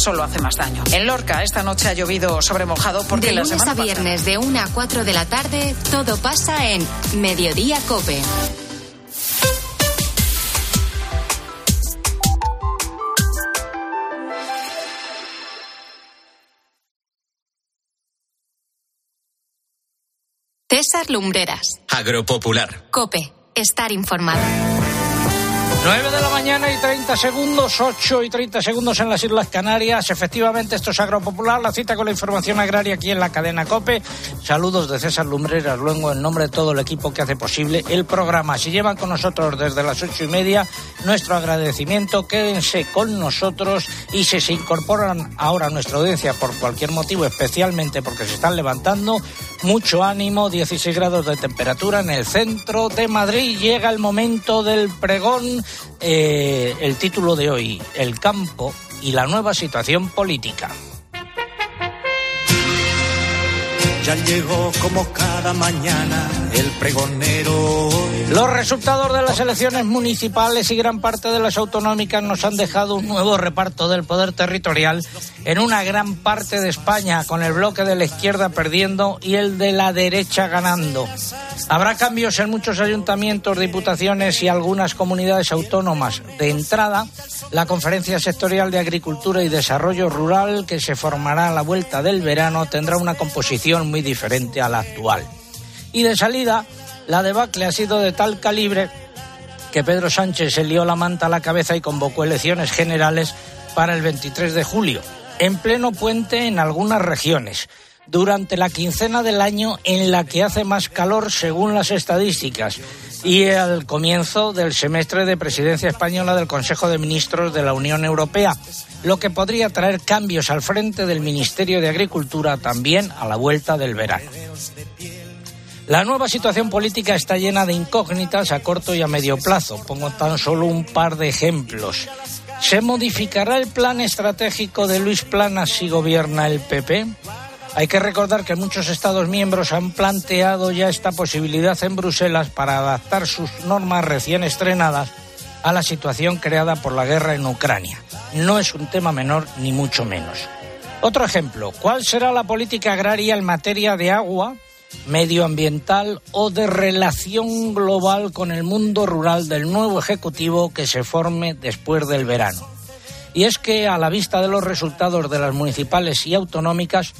solo hace más daño. En Lorca, esta noche ha llovido sobre mojado porque de la lunes semana a viernes de 1 a 4 de la tarde, todo pasa en Mediodía Cope. César Lumbreras. Agropopular. Cope. Estar informado. 9 de la mañana y 30 segundos, 8 y 30 segundos en las Islas Canarias. Efectivamente, esto es Agropopular, la cita con la información agraria aquí en la cadena COPE. Saludos de César Lumbreras, luego en nombre de todo el equipo que hace posible el programa. Si llevan con nosotros desde las ocho y media, nuestro agradecimiento. Quédense con nosotros y si se incorporan ahora a nuestra audiencia por cualquier motivo, especialmente porque se están levantando, mucho ánimo, 16 grados de temperatura en el centro de Madrid. Llega el momento del pregón eh, el título de hoy, El campo y la nueva situación política. Ya llegó como cada mañana el pregonero. Los resultados de las elecciones municipales y gran parte de las autonómicas nos han dejado un nuevo reparto del poder territorial en una gran parte de España, con el bloque de la izquierda perdiendo y el de la derecha ganando. Habrá cambios en muchos ayuntamientos, diputaciones y algunas comunidades autónomas. De entrada, la Conferencia Sectorial de Agricultura y Desarrollo Rural, que se formará a la vuelta del verano, tendrá una composición muy diferente a la actual. Y de salida, la debacle ha sido de tal calibre que Pedro Sánchez se lió la manta a la cabeza y convocó elecciones generales para el 23 de julio, en pleno puente en algunas regiones durante la quincena del año en la que hace más calor según las estadísticas y al comienzo del semestre de presidencia española del Consejo de Ministros de la Unión Europea, lo que podría traer cambios al frente del Ministerio de Agricultura también a la vuelta del verano. La nueva situación política está llena de incógnitas a corto y a medio plazo. Pongo tan solo un par de ejemplos. ¿Se modificará el plan estratégico de Luis Planas si gobierna el PP? Hay que recordar que muchos Estados miembros han planteado ya esta posibilidad en Bruselas para adaptar sus normas recién estrenadas a la situación creada por la guerra en Ucrania. No es un tema menor ni mucho menos. Otro ejemplo, ¿cuál será la política agraria en materia de agua, medioambiental o de relación global con el mundo rural del nuevo Ejecutivo que se forme después del verano? Y es que, a la vista de los resultados de las municipales y autonómicas,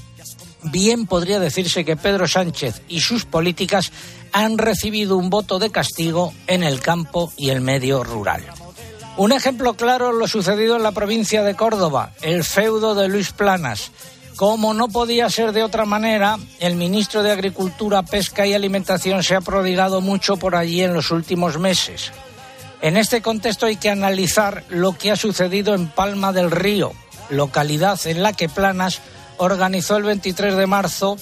bien podría decirse que Pedro Sánchez y sus políticas han recibido un voto de castigo en el campo y el medio rural. Un ejemplo claro lo sucedido en la provincia de Córdoba, el feudo de Luis Planas. Como no podía ser de otra manera, el ministro de Agricultura, Pesca y Alimentación se ha prodigado mucho por allí en los últimos meses. En este contexto hay que analizar lo que ha sucedido en Palma del Río, localidad en la que Planas organizó el 23 de marzo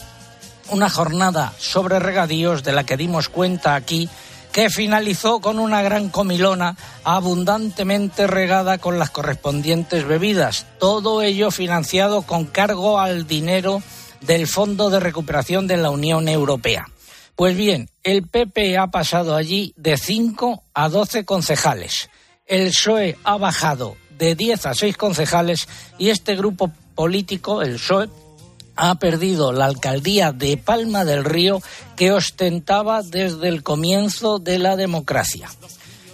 una jornada sobre regadíos de la que dimos cuenta aquí, que finalizó con una gran comilona abundantemente regada con las correspondientes bebidas. Todo ello financiado con cargo al dinero del Fondo de Recuperación de la Unión Europea. Pues bien, el PP ha pasado allí de 5 a 12 concejales. El PSOE ha bajado de 10 a 6 concejales y este grupo político, el PSOE, ha perdido la alcaldía de Palma del Río que ostentaba desde el comienzo de la democracia.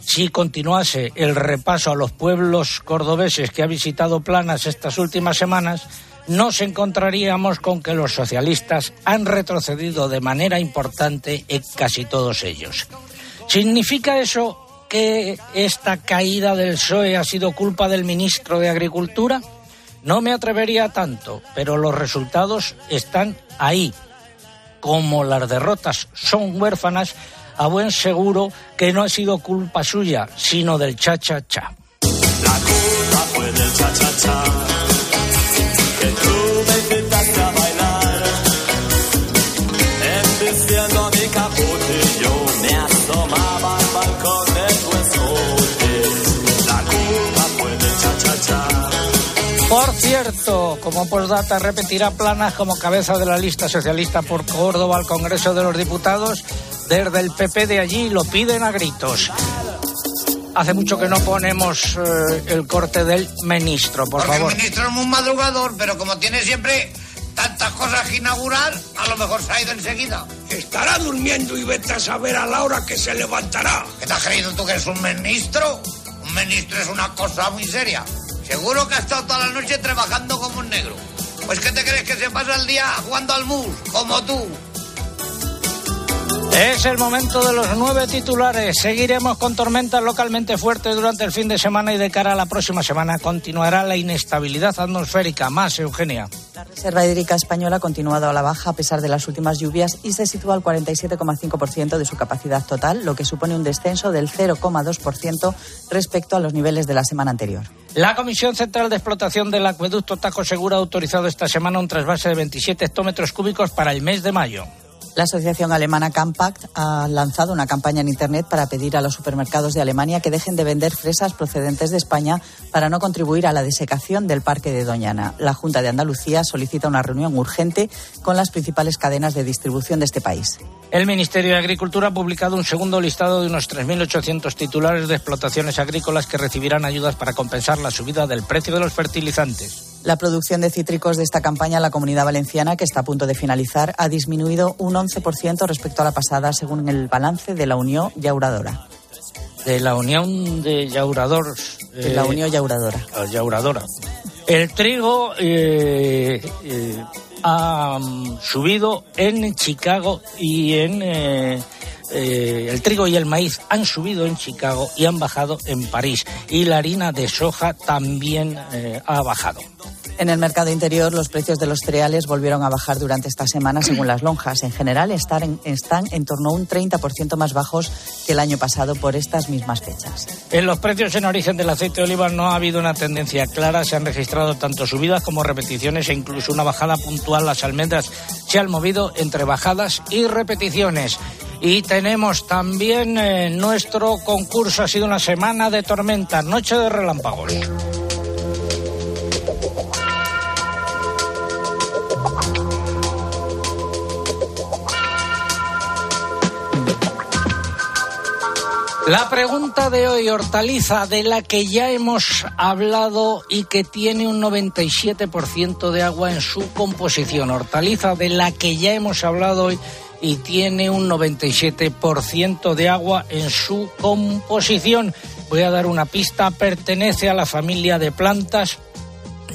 Si continuase el repaso a los pueblos cordobeses que ha visitado Planas estas últimas semanas, nos encontraríamos con que los socialistas han retrocedido de manera importante en casi todos ellos. ¿Significa eso esta caída del PSOE ha sido culpa del ministro de Agricultura? No me atrevería tanto, pero los resultados están ahí. Como las derrotas son huérfanas, a buen seguro que no ha sido culpa suya, sino del cha-cha-cha. La culpa fue del cha-cha-cha. Cierto, como postdata repetirá Planas como cabeza de la lista socialista por Córdoba al Congreso de los Diputados. Desde el PP de allí lo piden a gritos. Hace mucho que no ponemos eh, el corte del ministro, por Porque favor. el ministro es muy madrugador, pero como tiene siempre tantas cosas que inaugurar, a lo mejor se ha ido enseguida. Estará durmiendo y vete a saber a la hora que se levantará. ¿Qué te has creído tú que eres un ministro? Un ministro es una cosa muy seria. Seguro que ha estado toda la noche trabajando como un negro. Pues ¿qué te crees que se pasa el día jugando al mus? Como tú. Es el momento de los nueve titulares. Seguiremos con tormentas localmente fuertes durante el fin de semana y de cara a la próxima semana continuará la inestabilidad atmosférica. Más, Eugenia. La Reserva Hídrica Española ha continuado a la baja a pesar de las últimas lluvias y se sitúa al 47,5% de su capacidad total, lo que supone un descenso del 0,2% respecto a los niveles de la semana anterior. La Comisión Central de Explotación del Acueducto Taco Segura ha autorizado esta semana un trasvase de 27 hectómetros cúbicos para el mes de mayo. La asociación alemana Campact ha lanzado una campaña en Internet para pedir a los supermercados de Alemania que dejen de vender fresas procedentes de España para no contribuir a la desecación del parque de Doñana. La Junta de Andalucía solicita una reunión urgente con las principales cadenas de distribución de este país. El Ministerio de Agricultura ha publicado un segundo listado de unos 3.800 titulares de explotaciones agrícolas que recibirán ayudas para compensar la subida del precio de los fertilizantes. La producción de cítricos de esta campaña en la comunidad valenciana, que está a punto de finalizar, ha disminuido un 11% respecto a la pasada, según el balance de la Unión Yauradora. De la Unión de Yauradores. De la eh, Unión Yauradora. ah, Yauradora. El trigo eh, eh, ha subido en Chicago y en. Eh, el trigo y el maíz han subido en Chicago y han bajado en París. Y la harina de soja también eh, ha bajado. En el mercado interior, los precios de los cereales volvieron a bajar durante esta semana, según las lonjas. En general, están en, están en torno a un 30% más bajos que el año pasado por estas mismas fechas. En los precios en origen del aceite de oliva no ha habido una tendencia clara. Se han registrado tanto subidas como repeticiones e incluso una bajada puntual. Las almendras se han movido entre bajadas y repeticiones. Y tenemos también eh, nuestro concurso. Ha sido una semana de tormentas, noche de relámpagos. La pregunta de hoy, hortaliza, de la que ya hemos hablado y que tiene un 97% de agua en su composición. Hortaliza de la que ya hemos hablado hoy y tiene un 97% de agua en su composición. Voy a dar una pista, pertenece a la familia de plantas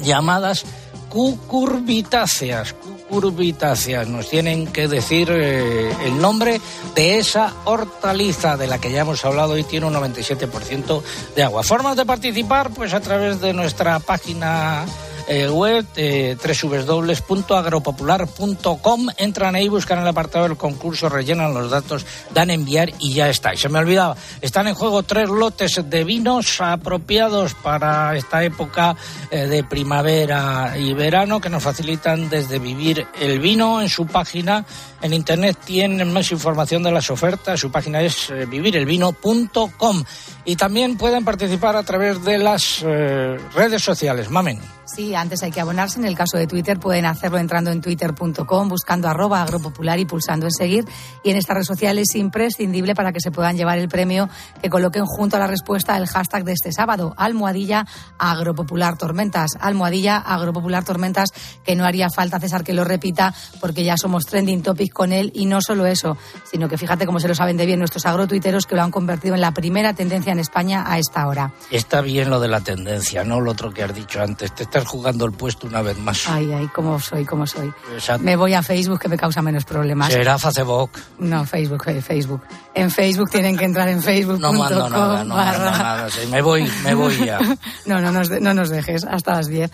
llamadas cucurbitáceas. Cucurbitáceas. Nos tienen que decir eh, el nombre de esa hortaliza de la que ya hemos hablado y tiene un 97% de agua. Formas de participar, pues a través de nuestra página eh, web eh, www.agropopular.com entran ahí, buscan el apartado del concurso, rellenan los datos, dan enviar y ya está. Y se me olvidaba, están en juego tres lotes de vinos apropiados para esta época eh, de primavera y verano que nos facilitan desde vivir el vino en su página. En internet tienen más información de las ofertas, su página es eh, vivirelvino.com y también pueden participar a través de las eh, redes sociales. Mamen. Sí, antes hay que abonarse. En el caso de Twitter pueden hacerlo entrando en twitter.com, buscando arroba agropopular y pulsando en seguir. Y en esta red social es imprescindible para que se puedan llevar el premio que coloquen junto a la respuesta el hashtag de este sábado, almohadilla agropopular tormentas. Almohadilla agropopular tormentas, que no haría falta, César, que lo repita, porque ya somos trending topic con él. Y no solo eso, sino que fíjate cómo se lo saben de bien nuestros agrotuiteros que lo han convertido en la primera tendencia en España a esta hora. Está bien lo de la tendencia, no lo otro que has dicho antes. Te estás jugando el puesto una vez más. Ay, ay, cómo soy, cómo soy. Exacto. Me voy a Facebook que me causa menos problemas. Será Facebook. No, Facebook, eh, Facebook. En Facebook tienen que entrar en facebook.com. No mando nada, no mando nada. Sí, me voy, me voy ya. no, no nos, no nos dejes hasta las 10.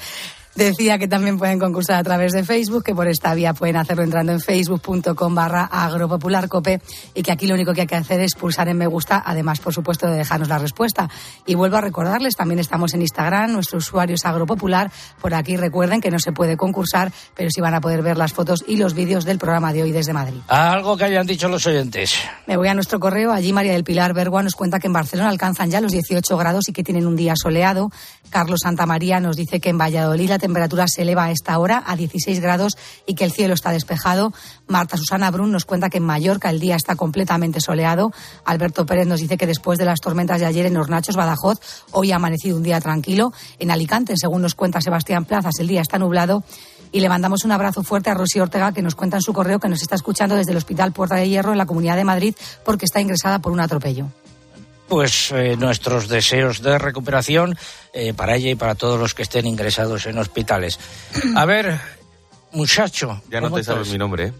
Decía que también pueden concursar a través de Facebook, que por esta vía pueden hacerlo entrando en facebook.com barra agropopularcope y que aquí lo único que hay que hacer es pulsar en me gusta, además, por supuesto, de dejarnos la respuesta. Y vuelvo a recordarles, también estamos en Instagram, nuestro usuario es agropopular. Por aquí recuerden que no se puede concursar, pero sí van a poder ver las fotos y los vídeos del programa de hoy desde Madrid. Algo que hayan dicho los oyentes. Me voy a nuestro correo. Allí María del Pilar Bergua nos cuenta que en Barcelona alcanzan ya los 18 grados y que tienen un día soleado. Carlos Santamaría nos dice que en Valladolid la temperatura se eleva a esta hora a 16 grados y que el cielo está despejado. Marta Susana Brun nos cuenta que en Mallorca el día está completamente soleado. Alberto Pérez nos dice que después de las tormentas de ayer en Hornachos, Badajoz, hoy ha amanecido un día tranquilo. En Alicante, según nos cuenta Sebastián Plazas, el día está nublado. Y le mandamos un abrazo fuerte a Rosy Ortega, que nos cuenta en su correo que nos está escuchando desde el Hospital Puerta de Hierro en la Comunidad de Madrid porque está ingresada por un atropello pues eh, nuestros deseos de recuperación eh, para ella y para todos los que estén ingresados en hospitales. A ver, muchacho. Ya no te sabes mi nombre, ¿eh?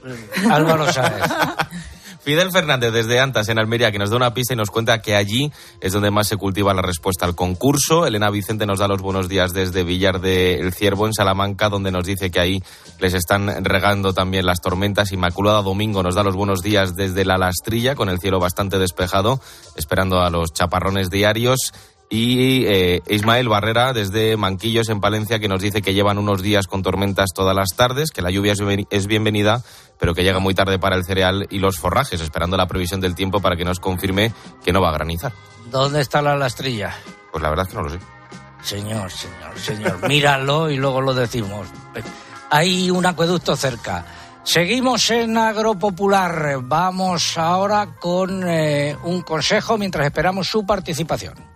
Álvaro Sáez. Fidel Fernández desde Antas, en Almería, que nos da una pista y nos cuenta que allí es donde más se cultiva la respuesta al concurso. Elena Vicente nos da los buenos días desde Villar del Ciervo, en Salamanca, donde nos dice que ahí les están regando también las tormentas. Inmaculada Domingo nos da los buenos días desde La Lastrilla, con el cielo bastante despejado, esperando a los chaparrones diarios y eh, Ismael Barrera desde Manquillos en Palencia que nos dice que llevan unos días con tormentas todas las tardes, que la lluvia es bienvenida, pero que llega muy tarde para el cereal y los forrajes, esperando la previsión del tiempo para que nos confirme que no va a granizar. ¿Dónde está la lastrilla? Pues la verdad es que no lo sé. Señor, señor, señor, míralo y luego lo decimos. Hay un acueducto cerca. Seguimos en Agropopular. Vamos ahora con eh, un consejo mientras esperamos su participación.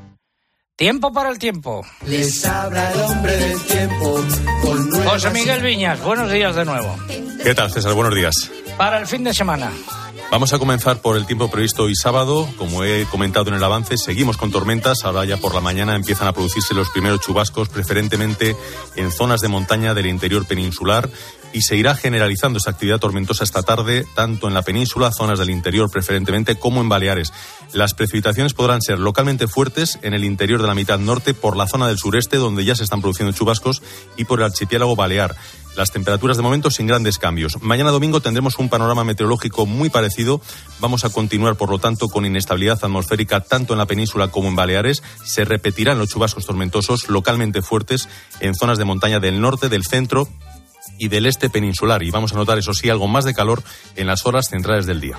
Tiempo para el tiempo. Les habla el hombre del tiempo. José Miguel Viñas, buenos días de nuevo. ¿Qué tal, César? Buenos días. Para el fin de semana. Vamos a comenzar por el tiempo previsto hoy sábado. Como he comentado en el avance, seguimos con tormentas. Ahora ya por la mañana empiezan a producirse los primeros chubascos, preferentemente en zonas de montaña del interior peninsular y se irá generalizando esta actividad tormentosa esta tarde, tanto en la península, zonas del interior preferentemente, como en Baleares. Las precipitaciones podrán ser localmente fuertes en el interior de la mitad norte, por la zona del sureste, donde ya se están produciendo chubascos, y por el archipiélago balear. Las temperaturas de momento sin grandes cambios. Mañana domingo tendremos un panorama meteorológico muy parecido. Vamos a continuar, por lo tanto, con inestabilidad atmosférica tanto en la península como en Baleares. Se repetirán los chubascos tormentosos localmente fuertes en zonas de montaña del norte, del centro y del este peninsular. Y vamos a notar, eso sí, algo más de calor en las horas centrales del día.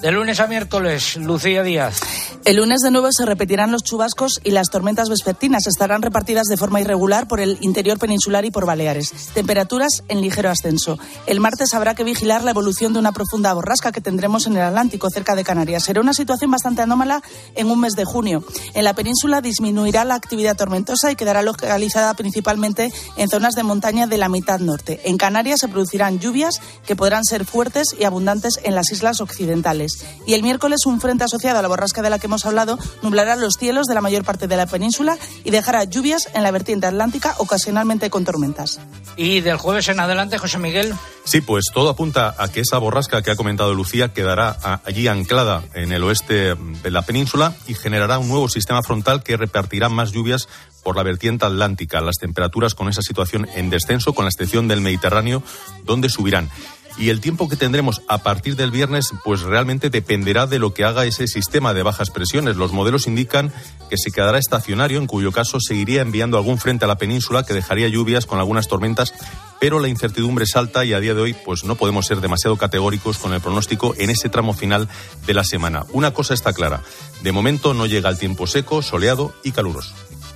De lunes a miércoles, Lucía Díaz. El lunes de nuevo se repetirán los chubascos y las tormentas vespertinas. Estarán repartidas de forma irregular por el interior peninsular y por Baleares. Temperaturas en ligero ascenso. El martes habrá que vigilar la evolución de una profunda borrasca que tendremos en el Atlántico, cerca de Canarias. Será una situación bastante anómala en un mes de junio. En la península disminuirá la actividad tormentosa y quedará localizada principalmente en zonas de montaña de la mitad norte. En Canarias se producirán lluvias que podrán ser fuertes y abundantes en las islas occidentales. Y el miércoles un frente asociado a la borrasca de la que hemos hablado nublará los cielos de la mayor parte de la península y dejará lluvias en la vertiente atlántica, ocasionalmente con tormentas. Y del jueves en adelante, José Miguel. Sí, pues todo apunta a que esa borrasca que ha comentado Lucía quedará allí anclada en el oeste de la península y generará un nuevo sistema frontal que repartirá más lluvias por la vertiente atlántica. Las temperaturas con esa situación en descenso, con la excepción del Mediterráneo, donde subirán. Y el tiempo que tendremos a partir del viernes, pues realmente dependerá de lo que haga ese sistema de bajas presiones. Los modelos indican que se quedará estacionario, en cuyo caso seguiría enviando algún frente a la península que dejaría lluvias con algunas tormentas, pero la incertidumbre es alta y a día de hoy pues no podemos ser demasiado categóricos con el pronóstico en ese tramo final de la semana. Una cosa está clara, de momento no llega el tiempo seco, soleado y caluroso.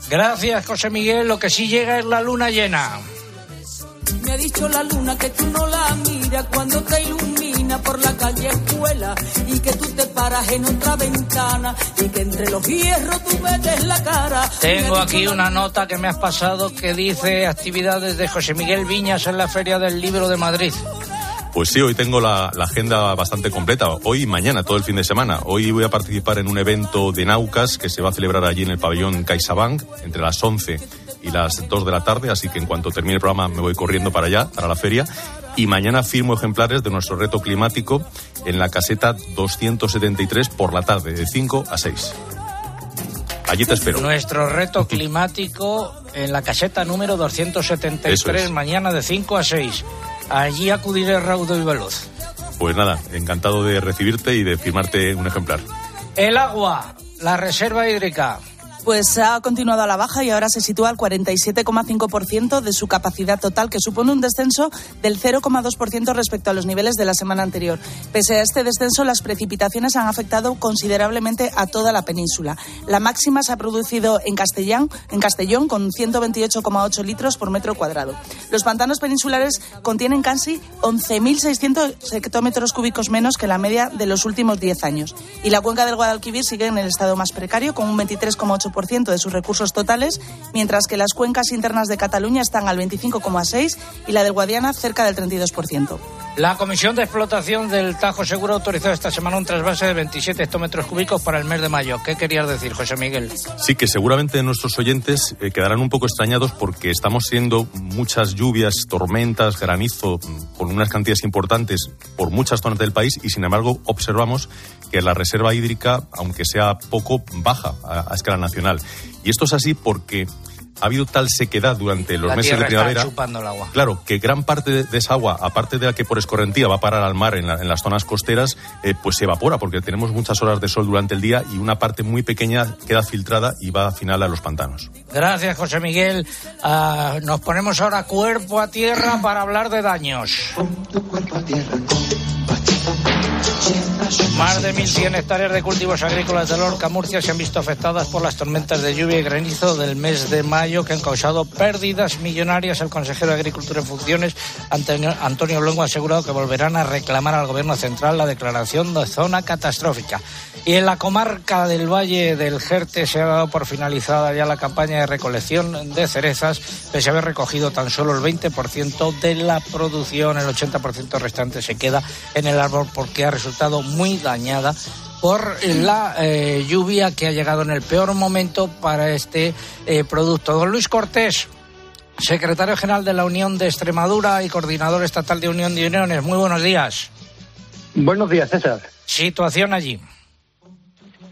Gracias, José Miguel. Lo que sí llega es la luna llena. Me ha dicho la luna que tú no la miras cuando te ilumina por la calle escuela y que tú te paras en otra ventana y que entre los hierros tú ves la cara. Tengo aquí una nota que me has pasado que dice actividades de José Miguel Viñas en la Feria del Libro de Madrid. Pues sí, hoy tengo la, agenda bastante completa. Hoy y mañana, todo el fin de semana. Hoy voy a participar en un evento de Naucas que se va a celebrar allí en el pabellón CaixaBank entre las 11 y las 2 de la tarde, así que en cuanto termine el programa me voy corriendo para allá, para la feria. Y mañana firmo ejemplares de nuestro reto climático en la caseta 273 por la tarde, de 5 a 6. Allí te espero. Nuestro reto climático en la caseta número 273, Eso es. mañana de 5 a 6. Allí acudiré raudo y veloz. Pues nada, encantado de recibirte y de firmarte un ejemplar. El agua, la reserva hídrica. Pues ha continuado a la baja y ahora se sitúa al 47,5% de su capacidad total, que supone un descenso del 0,2% respecto a los niveles de la semana anterior. Pese a este descenso, las precipitaciones han afectado considerablemente a toda la península. La máxima se ha producido en Castellán, en Castellón, con 128,8 litros por metro cuadrado. Los pantanos peninsulares contienen casi 11.600 hectómetros cúbicos menos que la media de los últimos 10 años. Y la cuenca del Guadalquivir sigue en el estado más precario, con un 23,8% de sus recursos totales, mientras que las cuencas internas de Cataluña están al 25,6% y la del Guadiana cerca del 32%. La Comisión de Explotación del Tajo Seguro ha autorizado esta semana un trasvase de 27 hectómetros cúbicos para el mes de mayo. ¿Qué querías decir, José Miguel? Sí, que seguramente nuestros oyentes eh, quedarán un poco extrañados porque estamos siendo muchas lluvias, tormentas, granizo, mm, con unas cantidades importantes por muchas zonas del país y sin embargo observamos que la reserva hídrica, aunque sea poco, baja a, a escala nacional. Y esto es así porque ha habido tal sequedad durante los la meses de tierra primavera. está chupando el agua. Claro, que gran parte de, esa agua, aparte de la que por escorrentía va a parar al mar en, la- en las zonas costeras, eh, pues se evapora porque tenemos muchas horas de sol durante el día y una parte muy pequeña queda filtrada y va al final a los pantanos. Gracias, José Miguel. Ah, nos ponemos ahora cuerpo a tierra para hablar de daños. Más de 1.100 hectáreas de cultivos agrícolas de Lorca, Murcia, se han visto afectadas por las tormentas de lluvia y granizo del mes de mayo que han causado pérdidas millonarias. El consejero de Agricultura en funciones, Antonio, Longo, ha asegurado que volverán a reclamar al Gobierno central la declaración de zona catastrófica. Y en la comarca del Valle del Jerte se ha dado por finalizada ya la campaña de recolección de cerezas, pese a haber recogido tan solo el 20% de la producción. El 80% restante se queda en el árbol porque ha resultado muy dañada por la eh, lluvia que ha llegado en el peor momento para este eh, producto. Don Luis Cortés, secretario general de la Unión de Extremadura y coordinador estatal de Unión de Uniones. Muy buenos días. Buenos días, César. Situación allí.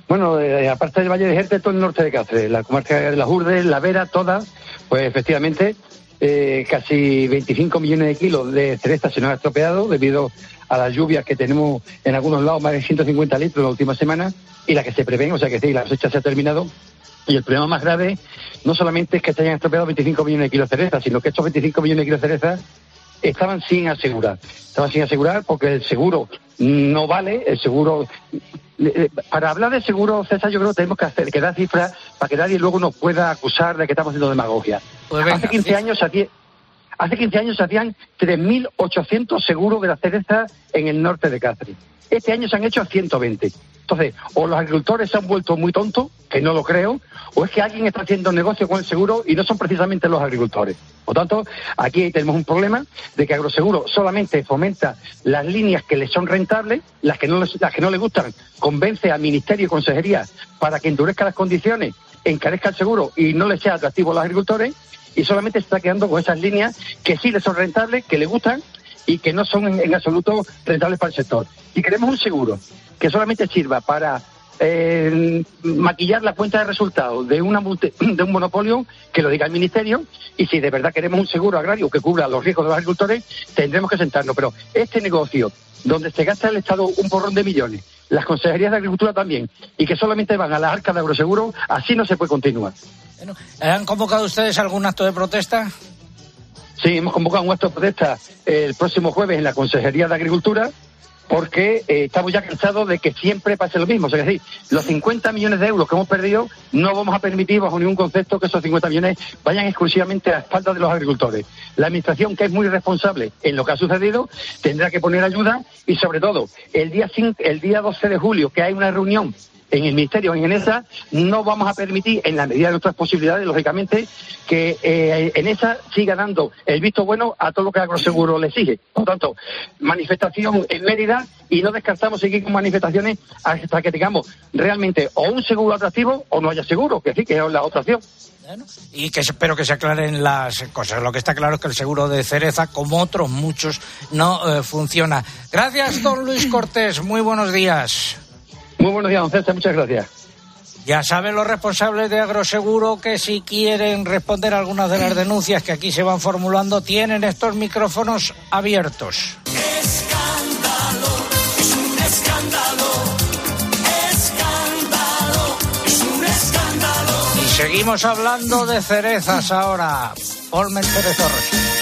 Bueno, eh, aparte del Valle de Jerte, todo el norte de Cáceres, la comarca de las Urdes, La Vera, toda, pues efectivamente eh, casi 25 millones de kilos de cereza se nos ha estropeado debido a las lluvias que tenemos en algunos lados, más de 150 litros la última semana, y la que se prevén, o sea que sí, la cosecha se ha terminado. Y el problema más grave no solamente es que se hayan estropeado 25 millones de kilos de cereza, sino que estos 25 millones de kilos de cereza estaban sin asegurar. Estaban sin asegurar porque el seguro no vale, el seguro... Para hablar de seguro, César, yo creo que tenemos que, hacer, que dar cifras para que nadie luego nos pueda acusar de que estamos haciendo demagogia. Pues venga, hace 15 años se hacía- Hace 15 años se hacían 3.800 seguros de la cereza en el norte de Cáceres. Este año se han hecho 120. Entonces, o los agricultores se han vuelto muy tontos, que no lo creo, o es que alguien está haciendo negocio con el seguro y no son precisamente los agricultores. Por tanto, aquí tenemos un problema de que Agroseguro solamente fomenta las líneas que le son rentables, las que no, las que no le gustan, convence al Ministerio y Consejería para que endurezca las condiciones, encarezca el seguro y no le sea atractivo a los agricultores, y solamente se está quedando con esas líneas que sí le son rentables, que le gustan y que no son en absoluto rentables para el sector. Y queremos un seguro que solamente sirva para eh, maquillar la cuenta de resultados de, una, de un monopolio que lo diga el Ministerio y si de verdad queremos un seguro agrario que cubra los riesgos de los agricultores, tendremos que sentarnos. Pero este negocio, donde se gasta el Estado un porrón de millones, las consejerías de Agricultura también, y que solamente van a las arcas de agroseguro, así no se puede continuar. ¿Han convocado ustedes algún acto de protesta? Sí, hemos convocado un acto de protesta el próximo jueves en la Consejería de Agricultura porque eh, estamos ya cansados de que siempre pase lo mismo. O sea, es decir, los 50 millones de euros que hemos perdido no vamos a permitir bajo ningún concepto que esos 50 millones vayan exclusivamente a espaldas de los agricultores. La Administración, que es muy responsable en lo que ha sucedido, tendrá que poner ayuda y, sobre todo, el día, 5 el día 12 de julio, que hay una reunión en el Ministerio, en ENESA, no vamos a permitir, en la medida de nuestras posibilidades, lógicamente, que eh, ENESA siga dando el visto bueno a todo lo que Agroseguro le exige. Por tanto, manifestación en Mérida y no descartamos seguir con manifestaciones hasta que tengamos realmente o un seguro atractivo o no haya seguro, que sí, que es la otra opción. y que espero que se aclaren las cosas. Lo que está claro es que el seguro de cereza, como otros muchos, no eh, funciona. Gracias, don Luis Cortés. Muy buenos días. Muy buenos días, don César. Muchas gracias. Ya saben los responsables de Agroseguro que si quieren responder a algunas de las denuncias que aquí se van formulando, tienen estos micrófonos abiertos. Escándalo, es un escándalo. Escándalo, es un escándalo. Y seguimos hablando de cerezas ahora. Olmen Cerezorros. Sigue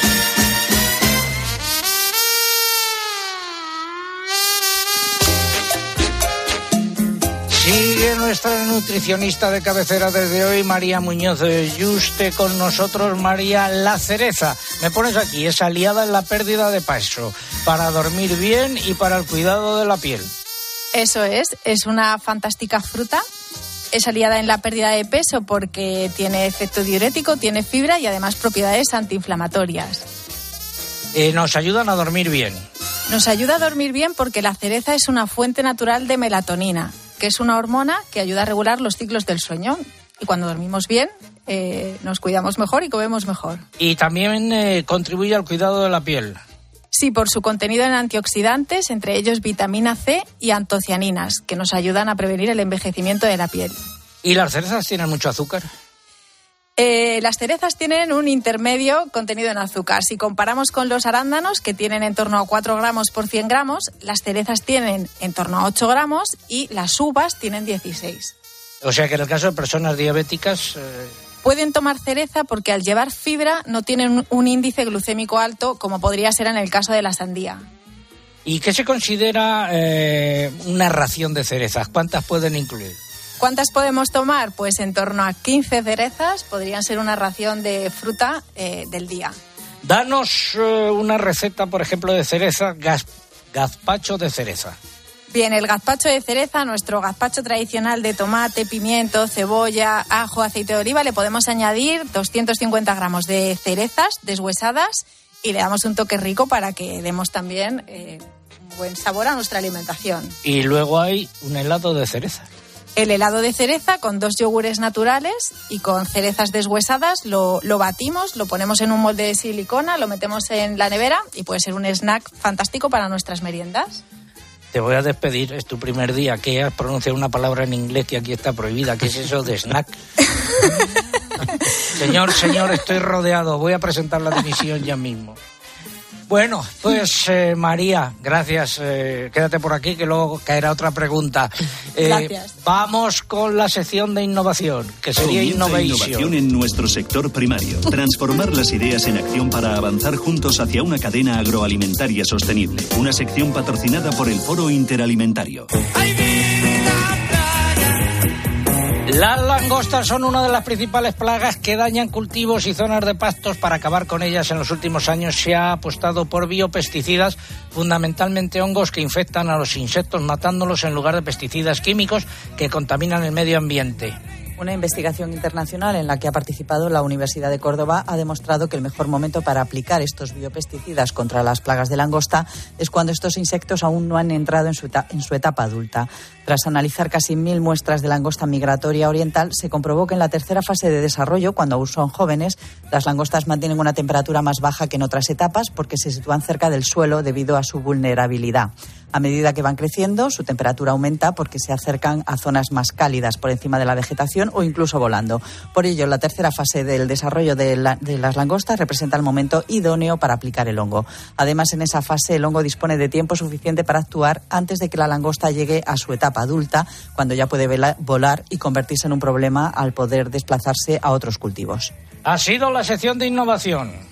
nuestra nutricionista de cabecera desde hoy, María Muñoz de Yuste, con nosotros, María La Cereza. Me pones aquí, es aliada en la pérdida de peso, para dormir bien y para el cuidado de la piel. Eso es, es una fantástica fruta. Es aliada en la pérdida de peso porque tiene efecto diurético, tiene fibra y además propiedades antiinflamatorias. Eh, nos ayudan a dormir bien. Nos ayuda a dormir bien porque la cereza es una fuente natural de melatonina, que es una hormona que ayuda a regular los ciclos del sueño. Y cuando dormimos bien, eh, nos cuidamos mejor y comemos mejor. Y también eh, contribuye al cuidado de la piel. Sí, por su contenido en antioxidantes, entre ellos vitamina C y antocianinas, que nos ayudan a prevenir el envejecimiento de la piel. ¿Y las cerezas tienen mucho azúcar? Eh, las cerezas tienen un intermedio contenido en azúcar. Si comparamos con los arándanos, que tienen en torno a 4 gramos por 100 gramos, las cerezas tienen en torno a 8 gramos y las uvas tienen 16. O sea que en el caso de personas diabéticas, eh, Pueden tomar cereza porque al llevar fibra no tienen un- índice glucémico alto, como podría ser en el caso de la sandía. ¿y qué se considera eh, una ración de cerezas? ¿Cuántas pueden incluir? ¿Cuántas podemos tomar? Pues en torno a 15 cerezas podrían ser una ración de fruta eh, del día. Danos eh, una receta, por ejemplo, de cereza, gazpacho de cereza. Bien, el gazpacho de cereza, nuestro gazpacho tradicional de tomate, pimiento, cebolla, ajo, aceite de oliva, le podemos añadir 250 gramos de cerezas deshuesadas y le damos un toque rico para que demos también eh, un buen sabor a nuestra alimentación. Y luego hay un helado de cereza. El helado de cereza con dos yogures naturales y con cerezas deshuesadas lo, lo batimos, lo ponemos en un molde de silicona, lo metemos en la nevera y puede ser un snack fantástico para nuestras meriendas. Te voy a despedir, es tu primer día que has pronunciado una palabra en inglés que aquí está prohibida. ¿Qué es eso de snack? señor, señor, estoy rodeado. Voy a presentar la dimisión ya mismo. Bueno, pues eh, María, gracias. eh, quédate por aquí que luego caerá otra pregunta. Eh, Gracias. Vamos con la sección de innovación, que sería innovación en nuestro sector primario. Transformar las ideas en acción para avanzar juntos hacia una cadena agroalimentaria sostenible. Una sección patrocinada por el Foro Interalimentario. Las langostas son una de las principales plagas que dañan cultivos y zonas de pastos. Para acabar con ellas en los últimos años se ha apostado por biopesticidas, fundamentalmente hongos que infectan a los insectos matándolos en lugar de pesticidas químicos que contaminan el medio ambiente. Una investigación internacional en la que ha participado la Universidad de Córdoba ha demostrado que el mejor momento para aplicar estos biopesticidas contra las plagas de langosta es cuando estos insectos aún no han entrado en su, etapa adulta. Tras analizar casi mil muestras de langosta migratoria oriental, se comprobó que en la tercera fase de desarrollo, cuando aún son jóvenes, las langostas mantienen una temperatura más baja que en otras etapas porque se sitúan cerca del suelo debido a su vulnerabilidad. A medida que van creciendo, su temperatura aumenta porque se acercan a zonas más cálidas por encima de la vegetación o incluso volando. Por ello, la tercera fase del desarrollo de, de las langostas representa el momento idóneo para aplicar el hongo. Además, en esa fase el hongo dispone de tiempo suficiente para actuar antes de que la langosta llegue a su etapa adulta, cuando ya puede volar y convertirse en un problema al poder desplazarse a otros cultivos. Ha sido la sección de innovación.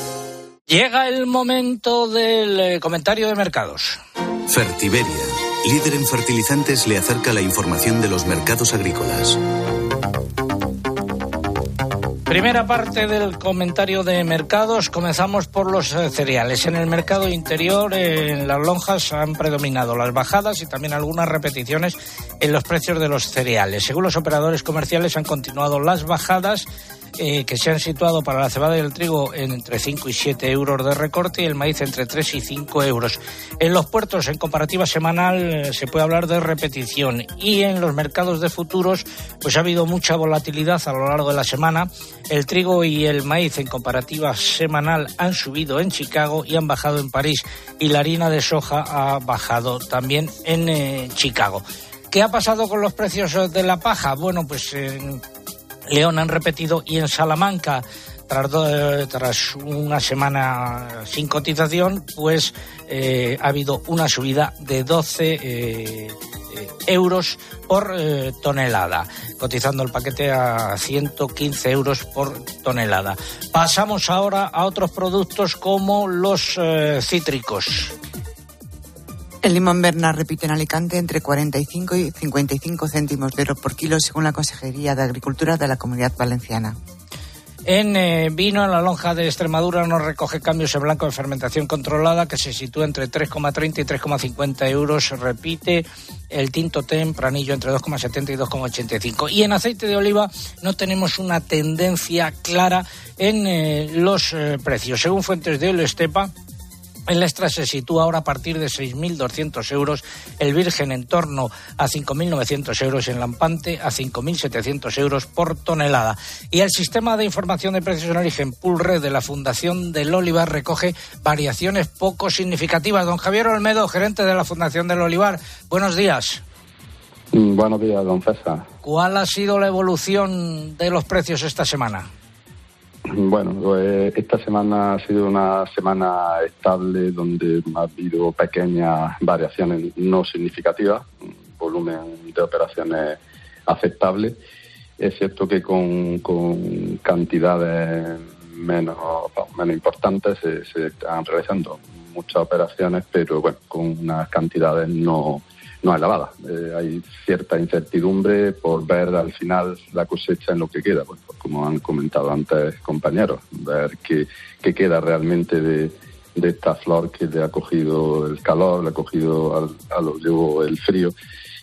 Llega el momento del eh, comentario de mercados. Fertiberia, líder en fertilizantes, le acerca la información de los mercados agrícolas. Primera parte del comentario de mercados. Comenzamos por los eh, cereales. En el mercado interior, en las lonjas han predominado las bajadas y también algunas repeticiones en los precios de los cereales. Según los operadores comerciales, han continuado las bajadas eh, que se han situado para la cebada y el trigo en entre 5 y 7 euros de recorte y el maíz entre 3 y 5 euros. En los puertos, en comparativa semanal, eh, se puede hablar de repetición y en los mercados de futuros, pues ha habido mucha volatilidad a lo largo de la semana. El trigo y el maíz en comparativa semanal han subido en Chicago y han bajado en París y la harina de soja ha bajado también en eh, Chicago. ¿Qué ha pasado con los precios de la paja? Bueno, pues en León han repetido y en Salamanca tras, una semana sin cotización, pues eh, ha habido una subida de 12 eh, euros por eh, tonelada, cotizando el paquete a 115 euros por tonelada. Pasamos ahora a otros productos como los cítricos. El limón Berna repite en Alicante entre 45 y 55 céntimos de euro por kilo, según la Consejería de Agricultura de la Comunidad Valenciana. En eh, vino, en la lonja de Extremadura, nos recoge cambios en blanco de fermentación controlada que se sitúa entre 3,30 y 3,50 euros. Repite el tinto tempranillo entre 2,70 y 2,85. Y en aceite de oliva no tenemos una tendencia clara en eh, los eh, precios. Según fuentes de Estepa, el extra se sitúa ahora a partir de 6.200 euros, el virgen en torno a 5.900 euros, en lampante a 5.700 euros por tonelada. Y el sistema de información de precios en origen Pulred de la Fundación del Olivar recoge variaciones poco significativas. Don Javier Olmedo, gerente de la Fundación del Olivar, buenos días. Mm, buenos días, don César. ¿Cuál ha sido la evolución de los precios esta semana? Bueno, pues, esta semana ha sido una semana estable donde ha habido pequeñas variaciones no significativas, volumen de operaciones aceptable. Es cierto que con, cantidades menos, menos importantes se, se están realizando muchas operaciones, pero bueno, con unas cantidades no, no elevada. Eh, hay cierta incertidumbre por ver al final la cosecha en lo que queda, pues, como han comentado antes compañeros, ver qué, queda realmente de, esta flor que le ha cogido el calor, le ha cogido al, a el frío.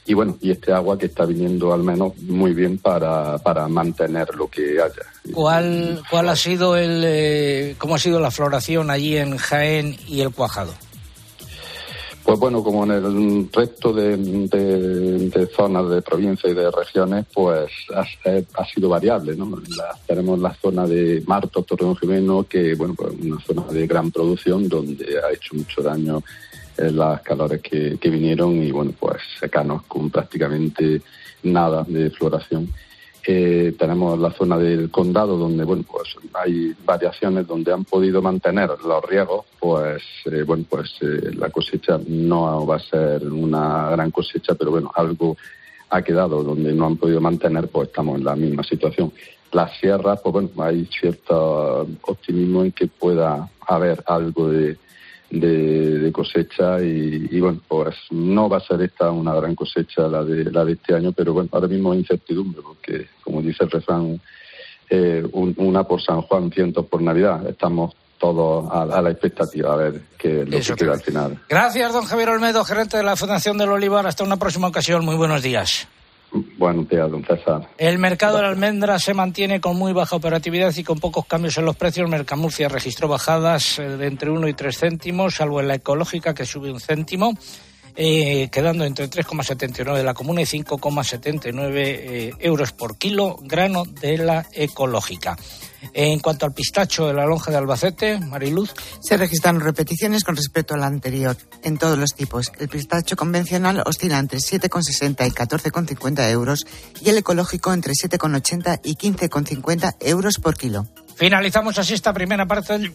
Y bueno, y este agua que está viniendo al menos muy bien para, para mantener lo que haya. ¿Cuál, cuál ha sido el, eh, cómo ha sido la floración allí en Jaén y el cuajado? Pues bueno, como en el resto de, zonas de provincia y de regiones, pues ha, sido variable, ¿no? tenemos la zona de Marto, Torreón Jimeno, que, bueno, pues una zona de gran producción donde ha hecho mucho daño eh, las calores que, que vinieron y, bueno, pues secanos con prácticamente nada de floración tenemos la zona del condado donde bueno pues hay variaciones donde han podido mantener los riegos pues eh, bueno pues eh, la cosecha no va a ser una gran cosecha pero bueno algo ha quedado donde no han podido mantener pues estamos en la misma situación. Las sierras pues bueno hay cierto optimismo en que pueda haber algo de de, cosecha y, bueno, pues no va a ser esta una gran cosecha la de, la de este año, pero bueno, ahora mismo hay incertidumbre porque, como dice el refrán, eh, una por San Juan, cientos por Navidad. Estamos todos a, la expectativa a ver qué es lo que queda al final. Gracias, don Javier Olmedo, gerente de la Fundación del Olivar. Hasta una próxima ocasión. Muy buenos días. Don César. El mercado de la almendra se mantiene con muy baja operatividad y con pocos cambios en los precios. Mercamurcia registró bajadas eh, de entre 1 y 3 céntimos, salvo en la ecológica que sube un céntimo. Eh, quedando entre 3,79 de la comuna y 5,79 eh, euros por kilo grano de la ecológica. En cuanto al pistacho de la lonja de Albacete, Mariluz. Se registran repeticiones con respecto al anterior, en todos los tipos. El pistacho convencional oscila entre 7,60 y 14,50 euros y el ecológico entre 7,80 y 15,50 euros por kilo. Finalizamos así esta primera parte del,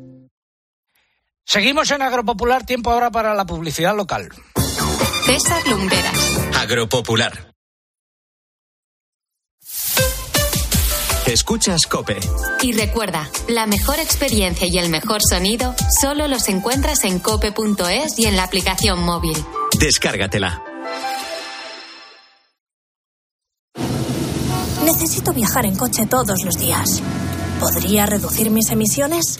Seguimos en Agropopular, tiempo ahora para la publicidad local. César Lumberas. Agropopular. Escuchas Cope. Y recuerda, la mejor experiencia y el mejor sonido solo los encuentras en cope.es y en la aplicación móvil. Descárgatela. Necesito viajar en coche todos los días. ¿Podría reducir mis emisiones?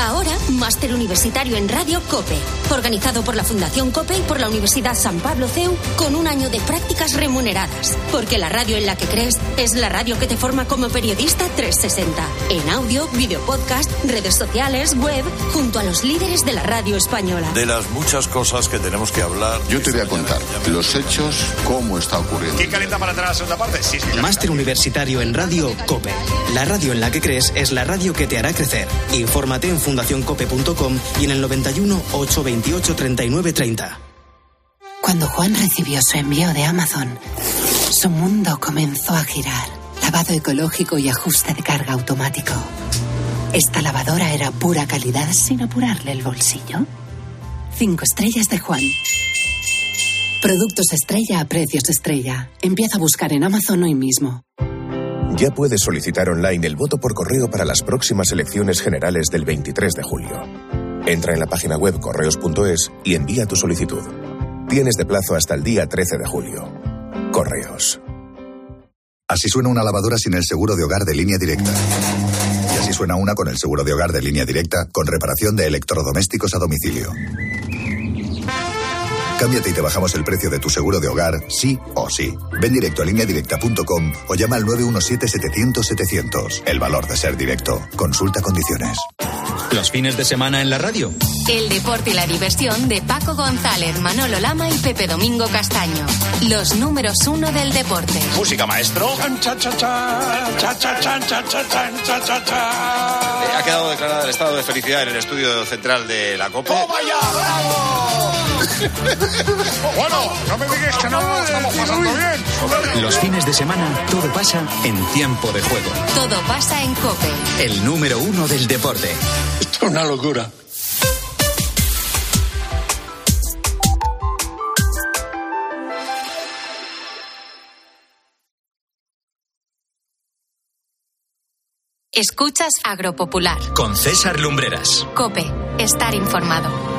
Ahora, máster universitario en Radio COPE, organizado por la Fundación COPE y por la Universidad San Pablo CEU, con un año de prácticas remuneradas. Porque la radio en la que crees es la radio que te forma como periodista 360. En audio, video podcast, redes sociales, web, junto a los líderes de la radio española. De las muchas cosas que tenemos que hablar. Yo te voy a contar los hechos, cómo está ocurriendo. ¿Quién calienta para atrás la segunda parte? Sí, sí. Máster universitario en Radio COPE. La radio en la que crees es la radio que te hará crecer. Infórmate en fundacioncope.com y en el 91 828 39 30. Cuando Juan recibió su envío de Amazon, su mundo comenzó a girar. Lavado ecológico y ajuste de carga automático. Esta lavadora era pura calidad sin apurarle el bolsillo. Cinco estrellas de Juan. Productos estrella a precios estrella. Empieza a buscar en Amazon hoy mismo. Ya puedes solicitar online el voto por correo para las próximas elecciones generales del 23 de julio. Entra en la página web correos.es y envía tu solicitud. Tienes de plazo hasta el día 13 de julio. Correos. Así suena una lavadora sin el seguro de hogar de línea directa. Y así suena una con el seguro de hogar de línea directa con reparación de electrodomésticos a domicilio. Cámbiate y te bajamos el precio de tu seguro de hogar, sí o sí. Ven directo a lineadirecta.com o llama al 917-700-700. El valor de ser directo. Consulta condiciones. Los fines de semana en la radio. El deporte y la diversión de Paco González, Manolo Lama y Pepe Domingo Castaño. Los números uno del deporte. Música, maestro. Ha quedado declarado el estado de felicidad en el estudio central de la Copa. ¡Toma ya, bravo! bueno, no me digas que no lo estamos pasando bien. Los fines de semana todo pasa en tiempo de juego. Todo pasa en Cope. El número uno del deporte. Esto es una locura. Escuchas Agropopular. Con César Lumbreras. Cope. Estar informado.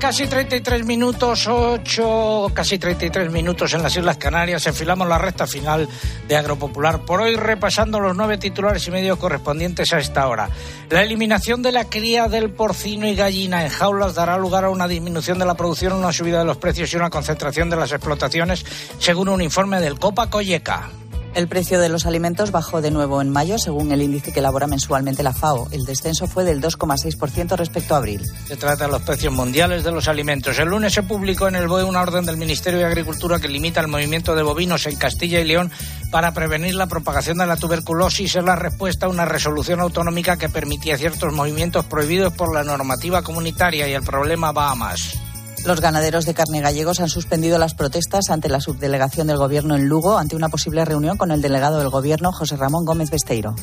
Casi 33 minutos, 8, casi 33 minutos en las Islas Canarias. Enfilamos la recta final de Agropopular. Por hoy repasando los nueve titulares y medios correspondientes a esta hora. La eliminación de la cría del porcino y gallina en jaulas dará lugar a una disminución de la producción, una subida de los precios y una concentración de las explotaciones, según un informe del Copa Colleca. El precio de los alimentos bajó de nuevo en mayo, según el índice que elabora mensualmente la FAO. El descenso fue del 2,6% respecto a abril. Se trata de los precios mundiales de los alimentos. El lunes se publicó en el BOE una orden del Ministerio de Agricultura que limita el movimiento de bovinos en Castilla y León para prevenir la propagación de la tuberculosis. Es la respuesta a una resolución autonómica que permitía ciertos movimientos prohibidos por la normativa comunitaria y el problema va a más. Los ganaderos de carne gallegos han suspendido las protestas ante la subdelegación del Gobierno en Lugo ante una posible reunión con el delegado del Gobierno, José Ramón Gómez Besteiro.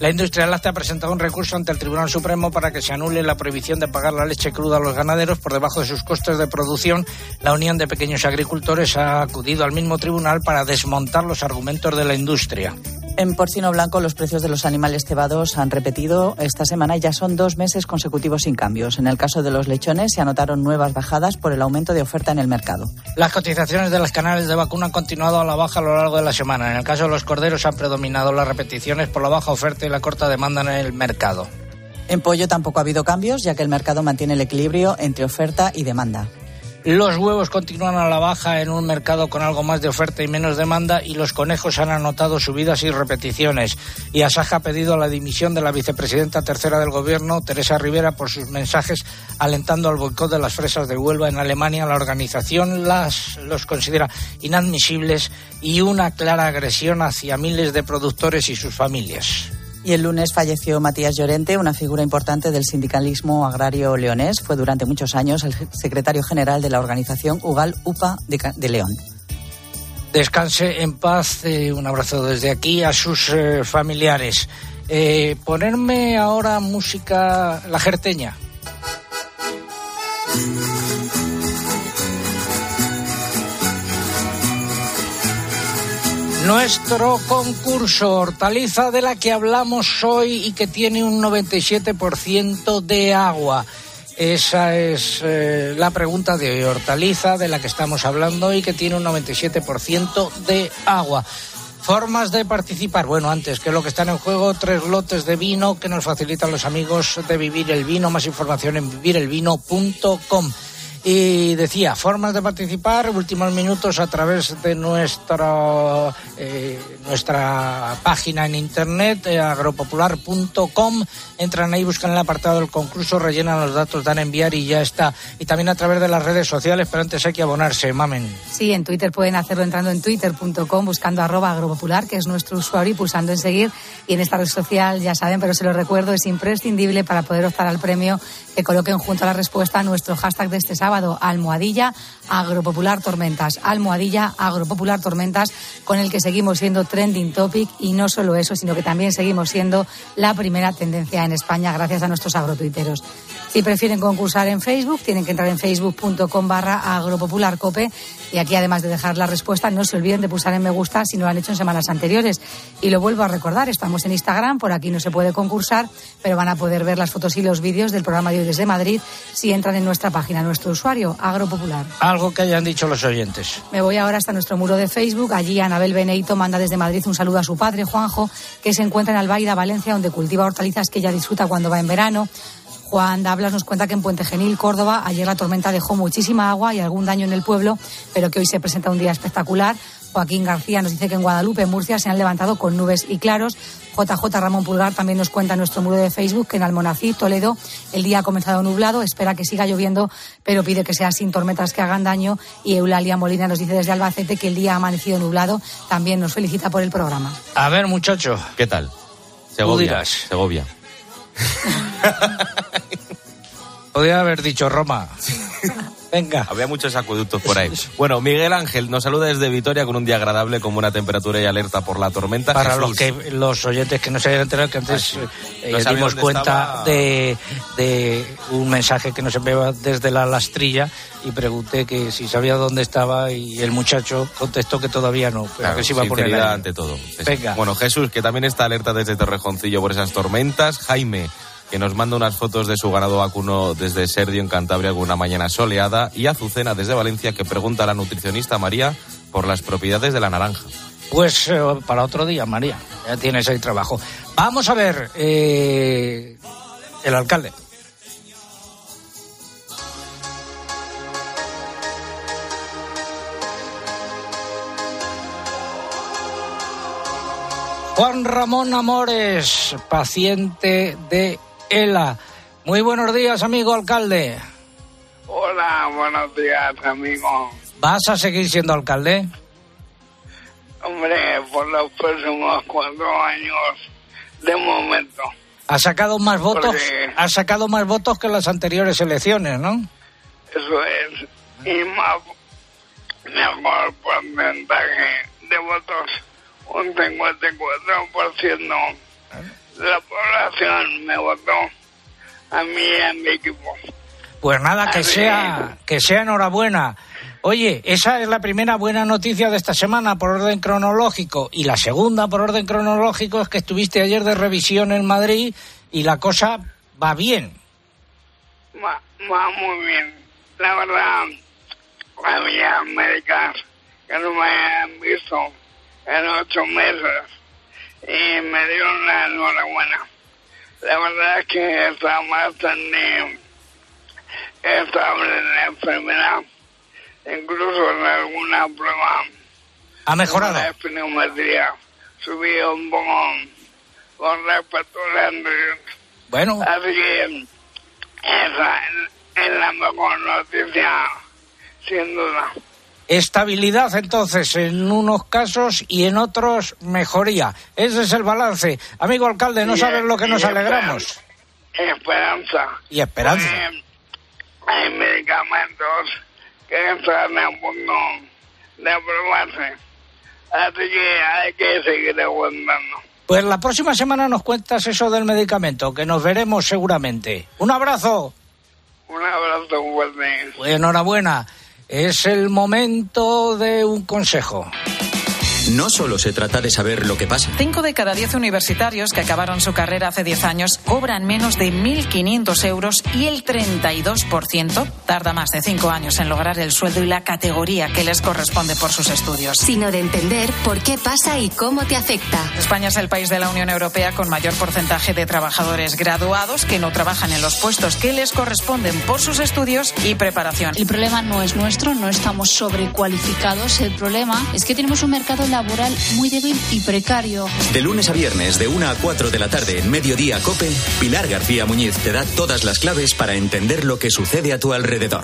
La industria láctea ha presentado un recurso ante el Tribunal Supremo para que se anule la prohibición de pagar la leche cruda a los ganaderos por debajo de sus costes de producción. La Unión de Pequeños Agricultores ha acudido al mismo tribunal para desmontar los argumentos de la industria. En porcino blanco, los precios de los animales cebados han repetido esta semana y ya son dos meses consecutivos sin cambios. En el caso de los lechones, se anotaron nuevas bajadas por el aumento de oferta en el mercado. Las cotizaciones de los canales de vacuna han continuado a la baja a lo largo de la semana. En el caso de los corderos, han predominado las repeticiones por la baja oferta y la corta demanda en el mercado. En pollo tampoco ha habido cambios, ya que el mercado mantiene el equilibrio entre oferta y demanda. Los huevos continúan a la baja en un mercado con algo más de oferta y menos demanda y los conejos han anotado subidas y repeticiones. Y Asaja ha pedido la dimisión de la vicepresidenta tercera del gobierno, Teresa Rivera, por sus mensajes alentando al boicot de las fresas de Huelva en Alemania. La organización las, los considera inadmisibles y una clara agresión hacia miles de productores y sus familias. Y el lunes falleció Matías Llorente, una figura importante del sindicalismo agrario leonés. Fue durante muchos años el secretario general de la organización UGAL UPA de, León. Descanse en paz. Eh, un abrazo desde aquí a sus eh, familiares. Eh, ponerme ahora música la jerteña. Nuestro concurso hortaliza de la que hablamos hoy y que tiene un 97% de agua. Esa es eh, la pregunta de hoy. Hortaliza de la que estamos hablando y que tiene un 97% de agua. Formas de participar. Bueno, antes que lo que están en juego, tres lotes de vino que nos facilitan los amigos de Vivir el Vino. Más información en vivirelvino.com. Y decía, formas de participar, últimos minutos a través de nuestra, eh, nuestra página en internet, eh, agropopular.com. Entran ahí, buscan el apartado del concurso, rellenan los datos, dan a enviar y ya está. Y también a través de las redes sociales, pero antes hay que abonarse, mamen. Sí, en Twitter pueden hacerlo entrando en twitter.com, buscando arroba agropopular, que es nuestro usuario, y pulsando en seguir. Y en esta red social, ya saben, pero se lo recuerdo, es imprescindible para poder optar al premio que coloquen junto a la respuesta nuestro hashtag de este sábado almohadilla agropopular tormentas, almohadilla agropopular tormentas, con el que seguimos siendo trending topic y no solo eso, sino que también seguimos siendo la primera tendencia en España gracias a nuestros agrotuiteros. Si prefieren concursar en Facebook, tienen que entrar en facebook.com barra agropopularcope y aquí además de dejar la respuesta, no se olviden de pulsar en me gusta si no lo han hecho en semanas anteriores. Y lo vuelvo a recordar, estamos en Instagram, por aquí no se puede concursar, pero van a poder ver las fotos y los vídeos del programa de hoy desde Madrid si entran en nuestra página, nuestro usuario, Agropopular. Algo que hayan dicho los oyentes. Me voy ahora hasta nuestro muro de Facebook. Allí Anabel Beneito manda desde Madrid un saludo a su padre, Juanjo, que se encuentra en Albaida, Valencia, donde cultiva hortalizas que ella disfruta cuando va en verano. Juan Dablas nos cuenta que en Puente Genil, Córdoba, ayer la tormenta dejó muchísima agua y algún daño en el pueblo, pero que hoy se presenta un día espectacular. Joaquín García nos dice que en Guadalupe, en Murcia, se han levantado con nubes y claros. JJ Ramón Pulgar también nos cuenta en nuestro muro de Facebook que en Almonací, Toledo, el día ha comenzado nublado, espera que siga lloviendo, pero pide que sea sin tormentas que hagan daño. Y Eulalia Molina nos dice desde Albacete que el día ha amanecido nublado. También nos felicita por el programa. A ver, muchacho. ¿Qué tal? Segovia. Segovia. Podría haber dicho Roma. Venga. Había muchos acueductos por ahí. Bueno, Miguel Ángel nos saluda desde Vitoria con un día agradable, con buena temperatura y alerta por la tormenta. Para los que los oyentes que no se hayan enterado, que antes ah, eh, dimos cuenta de, un mensaje que nos enviaba desde la lastrilla y pregunté que si sabía dónde estaba y el muchacho contestó que todavía no, pero que se iba a poner ante todo. Venga. Bueno, Jesús, que también está alerta desde Torrejoncillo por esas tormentas. Jaime, que nos manda unas fotos de su ganado vacuno desde Serdio, en Cantabria, con una mañana soleada. Y Azucena, desde Valencia, que pregunta a la nutricionista María por las propiedades de la naranja. Pues eh, para otro día, María. Ya tienes ahí trabajo. Vamos a ver, eh, el alcalde. Juan Ramón Amores, paciente de ELA. Muy buenos días, amigo alcalde. Hola, buenos días, amigo. ¿Vas a seguir siendo alcalde? Hombre, por los próximos cuatro años, de momento. Ha sacado más votos, ha sacado más votos que las anteriores elecciones, ¿no? Eso es. Y más, mejor porcentaje de votos, un 54% la población me votó a mí y a mi equipo. Pues nada, que sea, que sea enhorabuena. Oye, esa es la primera buena noticia de esta semana por orden cronológico. Y la segunda por orden cronológico es que estuviste ayer de revisión en Madrid y la cosa va bien. Va, va muy bien. La verdad, había médicas que no me han visto en ocho meses y me dieron la enhorabuena. La verdad es que estaba bastante estable en la enfermedad incluso en alguna prueba. ¿Ha mejorado? La espinometría subió un poco con respecto a la anterior. Bueno. Así que esa es la mejor noticia, sin duda. Estabilidad entonces en unos casos y en otros mejoría. Ese es el balance. Amigo alcalde, no sabes lo que nos alegramos. Esperanza. Y esperanza. Hay medicamentos que están a punto de aprobarse. Así que hay que seguir aguantando. Pues la próxima semana nos cuentas eso del medicamento, que nos veremos seguramente. Un abrazo. Un abrazo fuerte. Enhorabuena. Es el momento de un consejo. No solo se trata de saber lo que pasa. Cinco de cada diez universitarios que acabaron su carrera hace 10 años cobran menos de 1.500 euros y el 32% tarda más de cinco años en lograr el sueldo y la categoría que les corresponde por sus estudios. Sino de entender por qué pasa y cómo te afecta. España es el país de la Unión Europea con mayor porcentaje de trabajadores graduados que no trabajan en los puestos que les corresponden por sus estudios y preparación. El problema no es nuestro, no estamos sobrecualificados. El problema es que tenemos un mercado laboral muy débil y precario. De lunes a viernes, de 1 a 4 de la tarde en Mediodía Cope, Pilar García Muñiz te da todas las claves para entender lo que sucede a tu alrededor.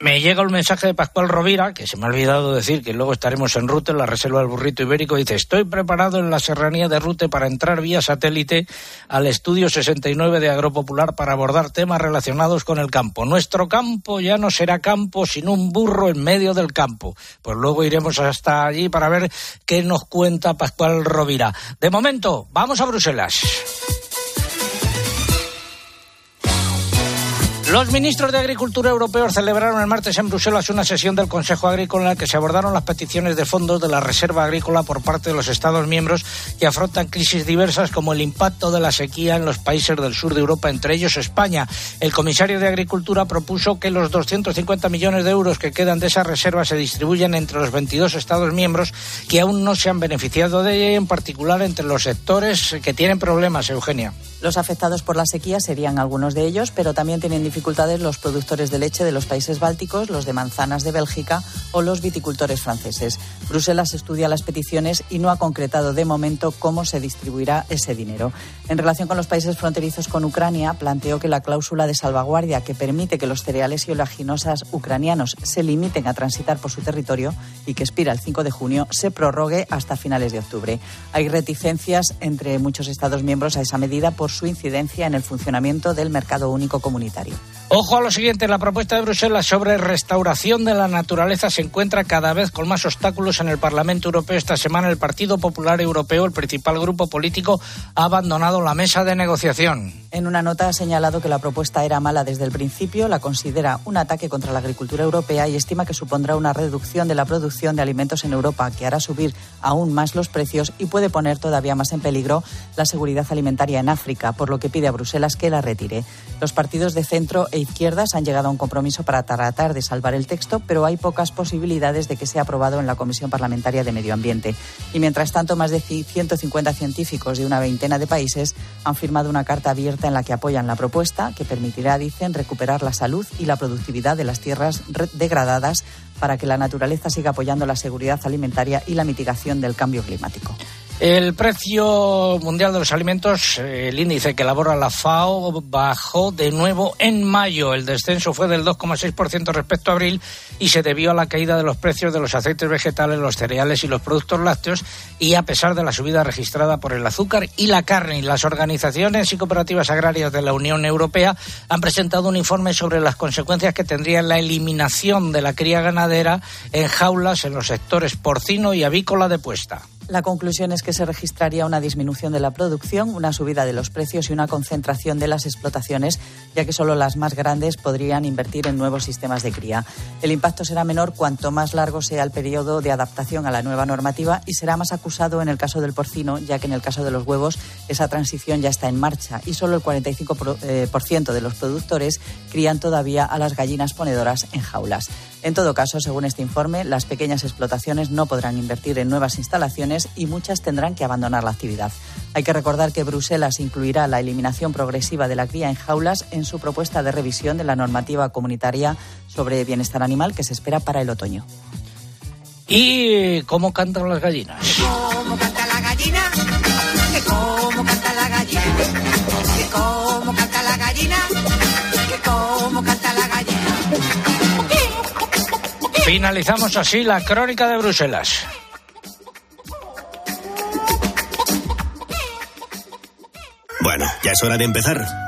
Me llega el mensaje de Pascual Rovira, que se me ha olvidado decir que luego estaremos en Rute, en la Reserva del Burrito Ibérico. Dice, estoy preparado en la serranía de Rute para entrar vía satélite al estudio 69 de Agropopular para abordar temas relacionados con el campo. Nuestro campo ya no será campo, sino un burro en medio del campo. Pues luego iremos hasta allí para ver qué nos cuenta Pascual Rovira. De momento, vamos a Bruselas. Los ministros de Agricultura europeos celebraron el martes en Bruselas una sesión del Consejo Agrícola en la que se abordaron las peticiones de fondos de la Reserva Agrícola por parte de los Estados miembros que afrontan crisis diversas como el impacto de la sequía en los países del sur de Europa, entre ellos España. El comisario de Agricultura propuso que los 250 millones de euros que quedan de esa reserva se distribuyan entre los 22 Estados miembros que aún no se han beneficiado de ella, en particular entre los sectores que tienen problemas, Eugenia. Los afectados por la sequía serían algunos de ellos, pero también tienen dificultades los productores de leche de los países bálticos, los de manzanas de Bélgica o los viticultores franceses. Bruselas estudia las peticiones y no ha concretado de momento cómo se distribuirá ese dinero. En relación con los países fronterizos con Ucrania, planteó que la cláusula de salvaguardia que permite que los cereales y oleaginosas ucranianos se limiten a transitar por su territorio y que expira el 5 de junio se prorrogue hasta finales de octubre. Hay reticencias entre muchos Estados miembros a esa medida por su incidencia en el funcionamiento del mercado único comunitario. Ojo a lo siguiente, la propuesta de Bruselas sobre restauración de la naturaleza se encuentra cada vez con más obstáculos en el Parlamento Europeo. Esta semana el Partido Popular Europeo, el principal grupo político, ha abandonado la mesa de negociación. En una nota ha señalado que la propuesta era mala desde el principio, la considera un ataque contra la agricultura europea y estima que supondrá una reducción de la producción de alimentos en Europa, que hará subir aún más los precios y puede poner todavía más en peligro la seguridad alimentaria en África, por lo que pide a Bruselas que la retire. Los partidos de centro e izquierdas han llegado a un compromiso para tratar de salvar el texto, pero hay pocas posibilidades de que sea aprobado en la Comisión Parlamentaria de Medio Ambiente. Y mientras tanto, más de 150 científicos de una veintena de países han firmado una carta abierta en la que apoyan la propuesta, que permitirá, dicen, recuperar la salud y la productividad de las tierras degradadas para que la naturaleza siga apoyando la seguridad alimentaria y la mitigación del cambio climático. El precio mundial de los alimentos, el índice que elabora la FAO, bajó de nuevo en mayo. El descenso fue del 2,6% respecto a abril y se debió a la caída de los precios de los aceites vegetales, los cereales y los productos lácteos y a pesar de la subida registrada por el azúcar y la carne. Las organizaciones y cooperativas agrarias de la Unión Europea han presentado un informe sobre las consecuencias que tendría la eliminación de la cría ganadera en jaulas en los sectores porcino y avícola de puesta. La conclusión es que se registraría una disminución de la producción, una subida de los precios y una concentración de las explotaciones, ya que solo las más grandes podrían invertir en nuevos sistemas de cría. El impacto será menor cuanto más largo sea el periodo de adaptación a la nueva normativa y será más acusado en el caso del porcino, ya que en el caso de los huevos esa transición ya está en marcha y solo el 45% por, eh, de los productores crían todavía a las gallinas ponedoras en jaulas. En todo caso, según este informe, las pequeñas explotaciones no podrán invertir en nuevas instalaciones y muchas tendrán que abandonar la actividad. Hay que recordar que Bruselas incluirá la eliminación progresiva de la cría en jaulas en su propuesta de revisión de la normativa comunitaria sobre bienestar animal que se espera para el otoño. ¿Y cómo cantan las gallinas? ¿Cómo canta la gallina? ¿Que cómo canta la gallina? Finalizamos así la crónica de Bruselas. Bueno, ya es hora de empezar.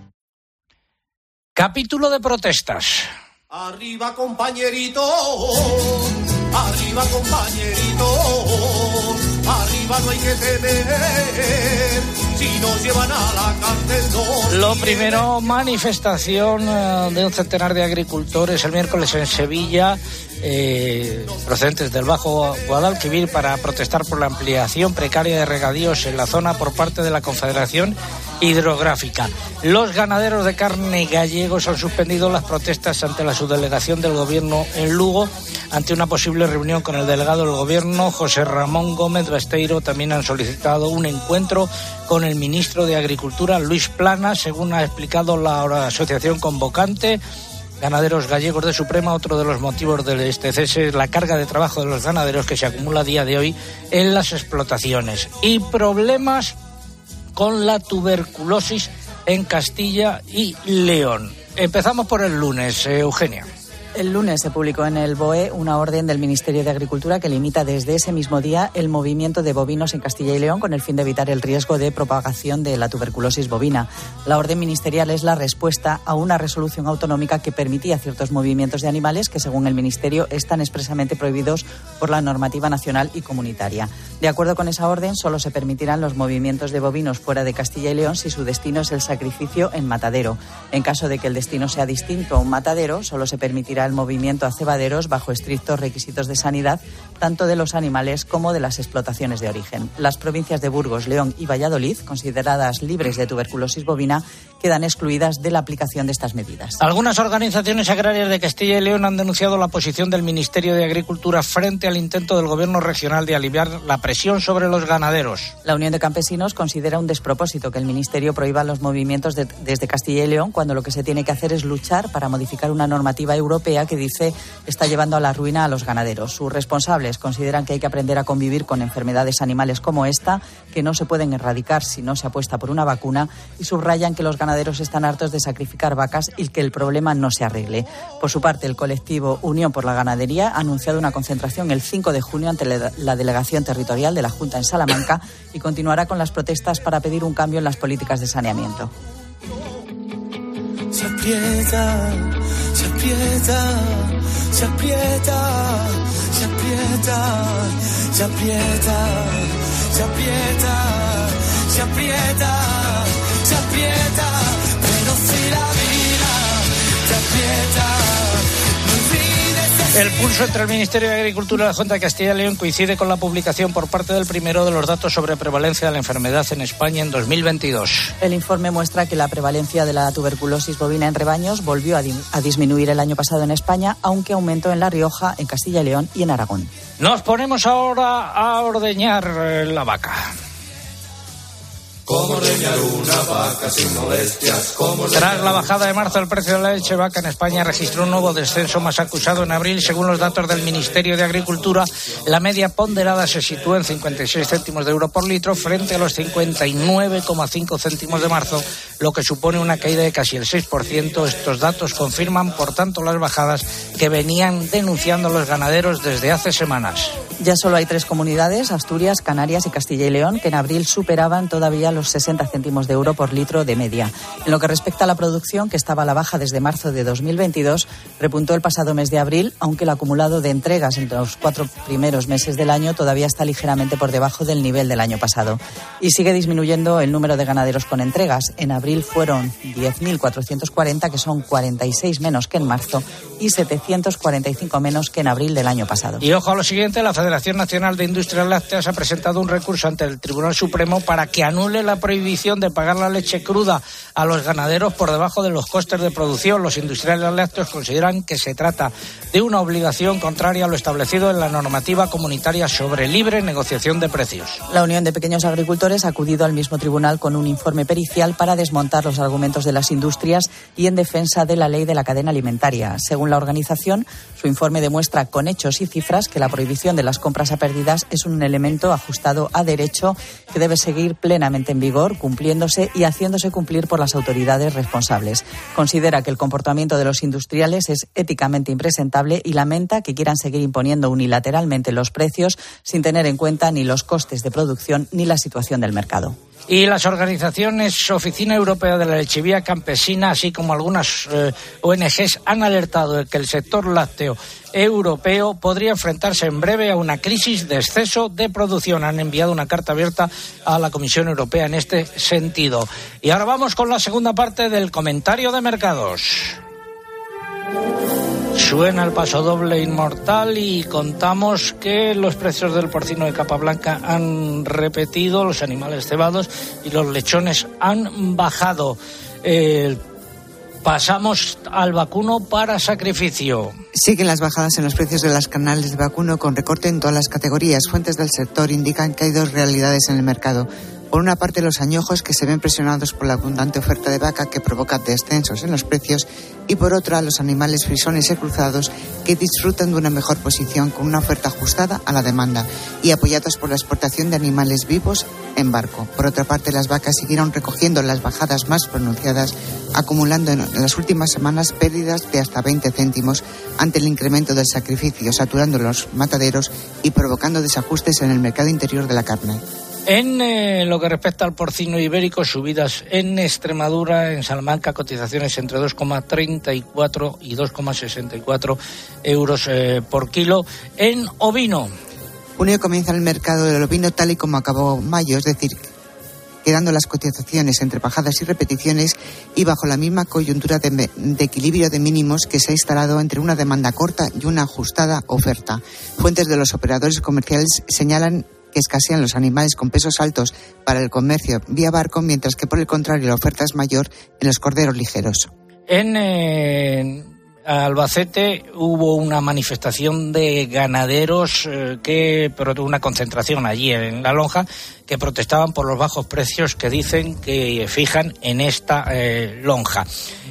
Capítulo de protestas. Arriba compañerito, arriba compañerito, arriba no hay que temer, si nos llevan a la cárcel no. Lo primero, manifestación eh, de un centenar de agricultores el miércoles en Sevilla, eh, procedentes del Bajo Guadalquivir, para protestar por la ampliación precaria de regadíos en la zona por parte de la Confederación Hidrográfica. Los ganaderos de carne gallegos han suspendido las protestas ante la subdelegación del Gobierno en Lugo, ante una posible reunión con el delegado del Gobierno, José Ramón Gómez Besteiro. También han solicitado un encuentro con el ministro de Agricultura, Luis Plana, según ha explicado la asociación convocante. Ganaderos Gallegos de Suprema, otro de los motivos de este cese es la carga de trabajo de los ganaderos que se acumula a día de hoy en las explotaciones. Y problemas con la tuberculosis en Castilla y León. Empezamos por el lunes, eh, Eugenia. El lunes se publicó en el BOE una orden del Ministerio de Agricultura que limita desde ese mismo día el movimiento de bovinos en Castilla y León con el fin de evitar el riesgo de propagación de la tuberculosis bovina. La orden ministerial es la respuesta a una resolución autonómica que permitía ciertos movimientos de animales que, según el Ministerio, están expresamente prohibidos por la normativa nacional y comunitaria. De acuerdo con esa orden, solo se permitirán los movimientos de bovinos fuera de Castilla y León si su destino es el sacrificio en matadero. En caso de que el destino sea distinto a un matadero, solo se permitirá el movimiento a cebaderos bajo estrictos requisitos de sanidad, tanto de los animales como de las explotaciones de origen. Las provincias de Burgos, León y Valladolid, consideradas libres de tuberculosis bovina, quedan excluidas de la aplicación de estas medidas. Algunas organizaciones agrarias de Castilla y León han denunciado la posición del Ministerio de Agricultura frente al intento del Gobierno regional de aliviar la presión sobre los ganaderos. La Unión de Campesinos considera un despropósito que el Ministerio prohíba los movimientos de- desde Castilla y León cuando lo que se tiene que hacer es luchar para modificar una normativa europea que dice está llevando a la ruina a los ganaderos. Sus responsables consideran que hay que aprender a convivir con enfermedades animales como esta, que no se pueden erradicar si no se apuesta por una vacuna, y subrayan que los ganaderos están hartos de sacrificar vacas y que el problema no se arregle. Por su parte, el colectivo Unión por la Ganadería ha anunciado una concentración el 5 de junio ante la delegación territorial de la Junta en Salamanca y continuará con las protestas para pedir un cambio en las políticas de saneamiento. Se se aprieta, se aprieta, se aprieta, se aprieta, se aprieta, se aprieta, se aprieta, pero si la vida te aprieta, El pulso entre el Ministerio de Agricultura y la Junta de Castilla y León coincide con la publicación por parte del primero de los datos sobre prevalencia de la enfermedad en España en 2022. El informe muestra que la prevalencia de la tuberculosis bovina en rebaños volvió a, di- a disminuir el año pasado en España, aunque aumentó en La Rioja, en Castilla y León y en Aragón. Nos ponemos ahora a ordeñar eh, la vaca. ¿Cómo ordeñar una vaca sin molestias? ¿Cómo Tras la bajada de marzo del precio de la leche vaca en España registró un nuevo descenso más acusado en abril. Según los datos del Ministerio de Agricultura, la media ponderada se sitúa en 56 céntimos de euro por litro frente a los 59,5 céntimos de marzo, lo que supone una caída de casi el 6%. Estos datos confirman, por tanto, las bajadas que venían denunciando los ganaderos desde hace semanas. Ya solo hay tres comunidades, Asturias, Canarias y Castilla y León, que en abril superaban todavía los 60 céntimos de euro por litro de media. En lo que respecta a la producción, que estaba a la baja desde marzo de 2022, repuntó el pasado mes de abril, aunque el acumulado de entregas entre los cuatro primeros meses del año todavía está ligeramente por debajo del nivel del año pasado. Y sigue disminuyendo el número de ganaderos con entregas. En abril fueron 10.440, que son 46 menos que en marzo, y 745 menos que en abril del año pasado. Y ojo a lo siguiente, la Federación Nacional de Industrias Lácteas ha presentado un recurso ante el Tribunal Supremo para que anule la prohibición de pagar la leche cruda a los ganaderos por debajo de los costes de producción. Los industriales lácteos consideran que se trata de una obligación contraria a lo establecido en la normativa comunitaria sobre libre negociación de precios. La Unión de Pequeños Agricultores ha acudido al mismo tribunal con un informe pericial para desmontar los argumentos de las industrias y en defensa de la ley de la cadena alimentaria. Según la organización, su informe demuestra con hechos y cifras que la prohibición de las compras a pérdidas es un elemento ajustado a derecho que debe seguir plenamente en vigor, cumpliéndose y haciéndose cumplir por las autoridades responsables. Considera que el comportamiento de los industriales es éticamente impresentable y lamenta que quieran seguir imponiendo unilateralmente los precios sin tener en cuenta ni los costes de producción ni la situación del mercado. Y las organizaciones Oficina Europea de la Lechevía Campesina, así como algunas eh, ONGs, han alertado de que el sector lácteo europeo podría enfrentarse en breve a una crisis de exceso de producción. Han enviado una carta abierta a la Comisión Europea en este sentido. Y ahora vamos con la segunda parte del comentario de mercados. Suena el paso doble inmortal y contamos que los precios del porcino de capa blanca han repetido, los animales cebados y los lechones han bajado. Eh, pasamos al vacuno para sacrificio. Siguen las bajadas en los precios de las canales de vacuno con recorte en todas las categorías. Fuentes del sector indican que hay dos realidades en el mercado. Por una parte, los añojos que se ven presionados por la abundante oferta de vaca que provoca descensos en los precios y por otra, los animales frisones y cruzados que disfrutan de una mejor posición con una oferta ajustada a la demanda y apoyados por la exportación de animales vivos en barco. Por otra parte, las vacas siguieron recogiendo las bajadas más pronunciadas, acumulando en las últimas semanas pérdidas de hasta 20 céntimos ante el incremento del sacrificio, saturando los mataderos y provocando desajustes en el mercado interior de la carne. En eh, lo que respecta al porcino ibérico, subidas en Extremadura, en Salamanca, cotizaciones entre 2,34 y 2,64 euros eh, por kilo. En ovino. Junio comienza el mercado del ovino tal y como acabó mayo, es decir, quedando las cotizaciones entre bajadas y repeticiones y bajo la misma coyuntura de, de, equilibrio de mínimos que se ha instalado entre una demanda corta y una ajustada oferta. Fuentes de los operadores comerciales señalan que escasean los animales con pesos altos para el comercio vía barco, mientras que por el contrario la oferta es mayor en los corderos ligeros. En eh, Albacete hubo una manifestación de ganaderos eh, que una concentración allí en la lonja que protestaban por los bajos precios que dicen que fijan en esta eh, lonja.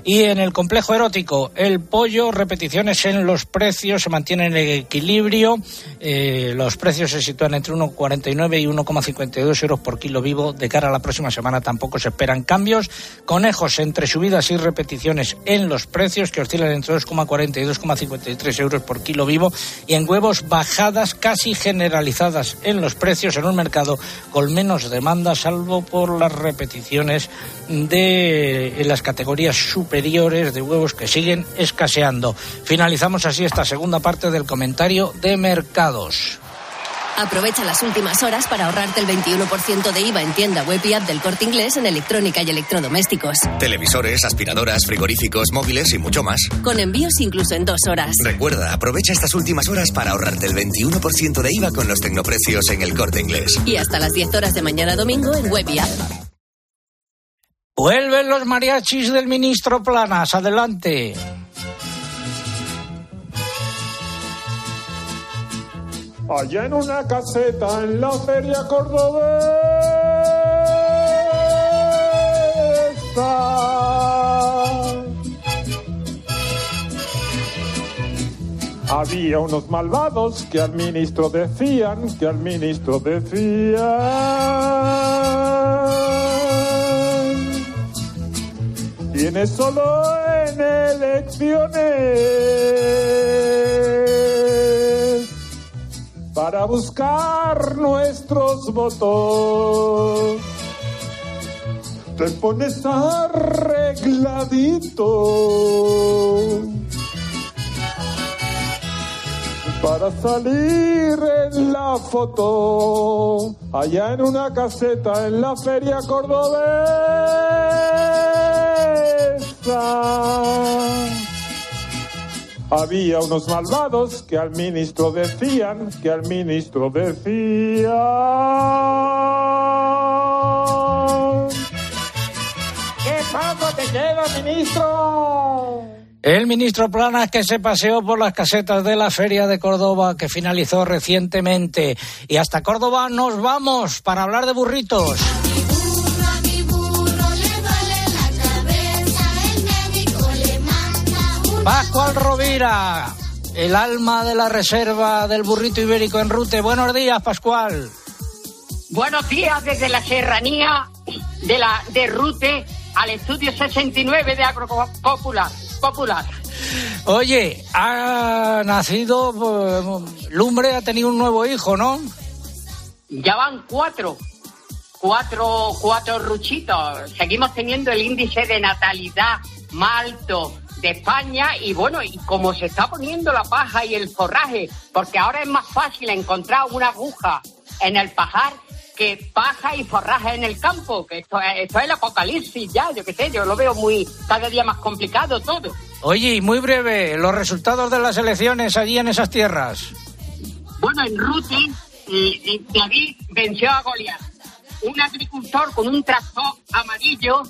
Y en el complejo erótico, el pollo, repeticiones en los precios, se mantienen en equilibrio. Eh, los precios se sitúan entre 1,49 y 1,52 euros por kilo vivo. De cara a la próxima semana tampoco se esperan cambios. Conejos entre subidas y repeticiones en los precios, que oscilan entre 2,40 y 2,53 euros por kilo vivo. Y en huevos, bajadas casi generalizadas en los precios en un mercado con menos demanda, salvo por las repeticiones de las categorías superiores de huevos que siguen escaseando. Finalizamos así esta segunda parte del comentario de mercados. Aprovecha las últimas horas para ahorrarte el 21% de IVA en tienda web y app del corte inglés en electrónica y electrodomésticos. Televisores, aspiradoras, frigoríficos, móviles y mucho más. Con envíos incluso en dos horas. Recuerda, aprovecha estas últimas horas para ahorrarte el 21% de IVA con los tecnoprecios en el corte inglés. Y hasta las 10 horas de mañana domingo en web y app. Vuelven los mariachis del ministro Planas. Adelante. Allá en una caseta en la feria cordobesa. Había unos malvados que al ministro decían, que al ministro decían. Tiene solo en elecciones para buscar nuestros votos. Te pones arregladito para salir en la foto allá en una caseta en la feria cordobesa. Había unos malvados que al ministro decían, que al ministro decían. ¿Qué paso te queda, ministro? El ministro Planas que se paseó por las casetas de la Feria de Córdoba que finalizó recientemente. Y hasta Córdoba nos vamos para hablar de burritos. Pascual Rovira, el alma de la reserva del burrito ibérico en Rute. Buenos días, Pascual. Buenos días desde la serranía de la de Rute al estudio 69 de Agropopular. Popular. Oye, ha nacido eh, Lumbre, ha tenido un nuevo hijo, ¿no? Ya van cuatro. Cuatro, cuatro ruchitos. Seguimos teniendo el índice de natalidad más alto de España y bueno, y como se está poniendo la paja y el forraje, porque ahora es más fácil encontrar una aguja en el pajar que paja y forraje en el campo, que esto, es- esto es el apocalipsis ya, yo qué sé, yo lo veo muy, cada día más complicado todo. Oye, y muy breve, los resultados de las elecciones allí en esas tierras. Bueno, en Rute, eh, eh, David venció a Goliat. Un agricultor con un tractor amarillo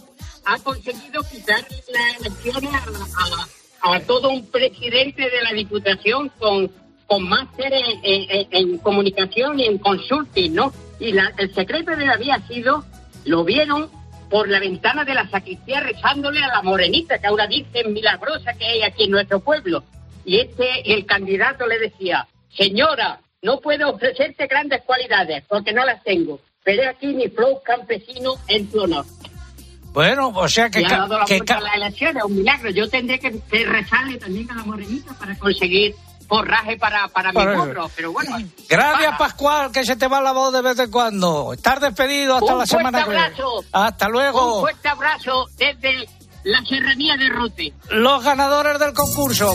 ha conseguido quitar las elecciones a, a- a todo un presidente de la Diputación con, con máster en, en- comunicación y en consulting, ¿no? Y la- el secreto de David ha sido, lo vieron por la ventana de la sacristía rezándole a la morenita, que ahora dicen milagrosa que hay aquí en nuestro pueblo. Y este, el candidato le decía, señora, no puedo ofrecerte grandes cualidades porque no las tengo, pero aquí mi flow campesino en tu honor. Bueno, o sea que... Ha dado la que a las elecciones, un milagro. Yo tendré que, que rezarle también a la morenita para conseguir forraje para, para mi Para- burro, pero bueno. Gracias, Pascual, que se te va la voz de vez en cuando. Estar despedido hasta Un la semana que fuerte viene. abrazo. Hasta Un luego. fuerte abrazo desde la serranía de Rute. Los ganadores del concurso.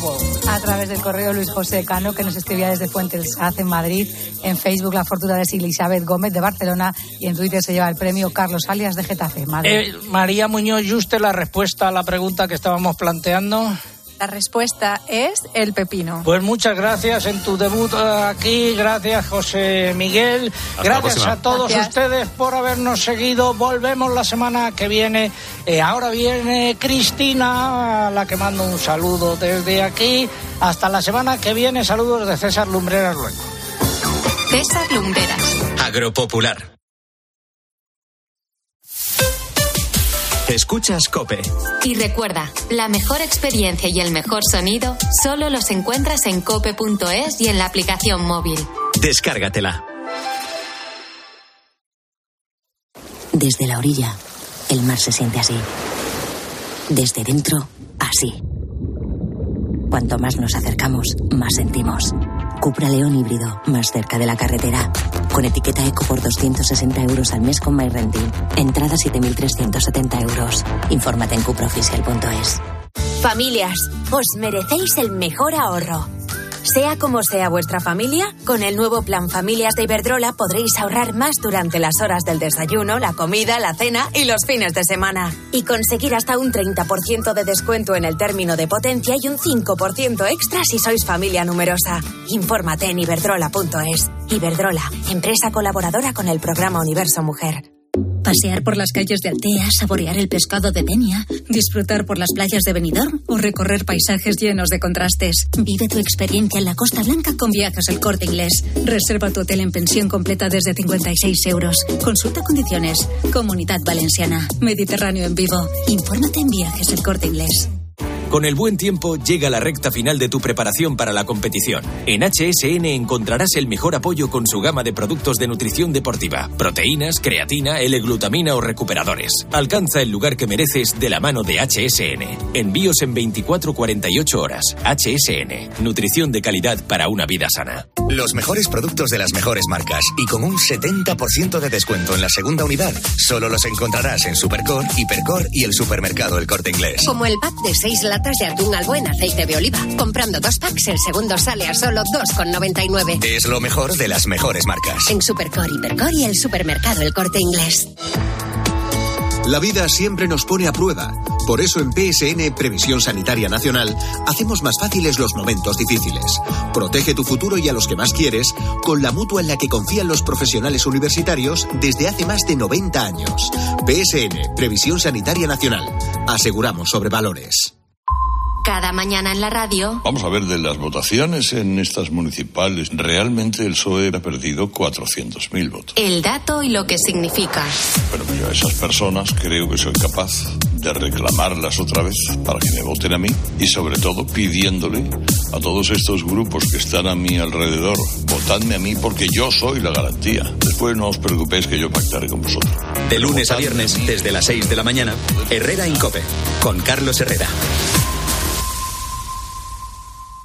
A través del correo Luis José Cano, que nos escribía desde Fuentes Saz en Madrid. En Facebook, la fortuna de Elizabeth Gómez de Barcelona. Y en Twitter se lleva el premio Carlos Alias de Getafe. Madrid. Eh, María Muñoz Juste, la respuesta a la pregunta que estábamos planteando. La respuesta es el pepino. Pues muchas gracias en tu debut eh, aquí. Gracias, José Miguel. gracias a todos Gracias. ustedes por habernos seguido. Volvemos la semana que viene. Eh, ahora viene Cristina, a la que mando un saludo desde aquí. Hasta la semana que viene. Saludos de César Lumbreras Luengo. César Lumberas. Agropopular. Escuchas Cope. Y recuerda, la mejor experiencia y el mejor sonido solo los encuentras en cope.es y en la aplicación móvil. Descárgatela. Desde la orilla, el mar se siente así. Desde dentro, así. Cuanto más nos acercamos, más sentimos. Cupra León híbrido, más cerca de la carretera. Con etiqueta eco por 260 euros al mes con MyRenting. Entrada 7.370 euros. Infórmate en cupraoficial.es. Familias, os merecéis el mejor ahorro. Sea como sea vuestra familia, con el nuevo plan Familias de Iberdrola podréis ahorrar más durante las horas del desayuno, la comida, la cena y los fines de semana. Y conseguir hasta un 30% de descuento en el término de potencia y un 5% extra si sois familia numerosa. Infórmate en iberdrola.es. Iberdrola, empresa colaboradora con el programa Universo Mujer. Pasear por las calles de Altea, saborear el pescado de Denia, disfrutar por las playas de Benidorm o recorrer paisajes llenos de contrastes. Vive tu experiencia en la Costa Blanca con Viajes El Corte Inglés. Reserva tu hotel en pensión completa desde 56 euros. Consulta condiciones. Comunidad Valenciana. Mediterráneo en vivo. Infórmate en Viajes El Corte Inglés. Con el buen tiempo llega la recta final de tu preparación para la competición. En HSN encontrarás el mejor apoyo con su gama de productos de nutrición deportiva, proteínas, creatina, L-glutamina o recuperadores. Alcanza el lugar que mereces de la mano de HSN. Envíos en 24-48 horas. HSN. Nutrición de calidad para una vida sana. Los mejores productos de las mejores marcas y con un 70% de descuento en la segunda unidad. Solo los encontrarás en Supercor, Hipercor y el supermercado El Corte Inglés. Como el pack de 6 latas de atún al buen aceite de oliva. Comprando dos packs, el segundo sale a solo 2,99. Es lo mejor de las mejores marcas. En Supercor, Hipercor y el supermercado El Corte Inglés. La vida siempre nos pone a prueba. Por eso en PSN Previsión Sanitaria Nacional hacemos más fáciles los momentos difíciles. Protege tu futuro y a los que más quieres con la mutua en la que confían los profesionales universitarios desde hace más de 90 años. PSN Previsión Sanitaria Nacional. Aseguramos sobre valores. Cada mañana en la radio. Vamos a ver, de las votaciones en estas municipales, realmente el PSOE ha perdido 400.000 votos. El dato y lo que significa. Pero yo a esas personas creo que soy capaz de reclamarlas otra vez para que me voten a mí y sobre todo pidiéndole a todos estos grupos que están a mi alrededor, votadme a mí porque yo soy la garantía. Después no os preocupéis que yo pactaré con vosotros. De lunes a viernes, desde las 6 de la mañana, Herrera Incope, con Carlos Herrera.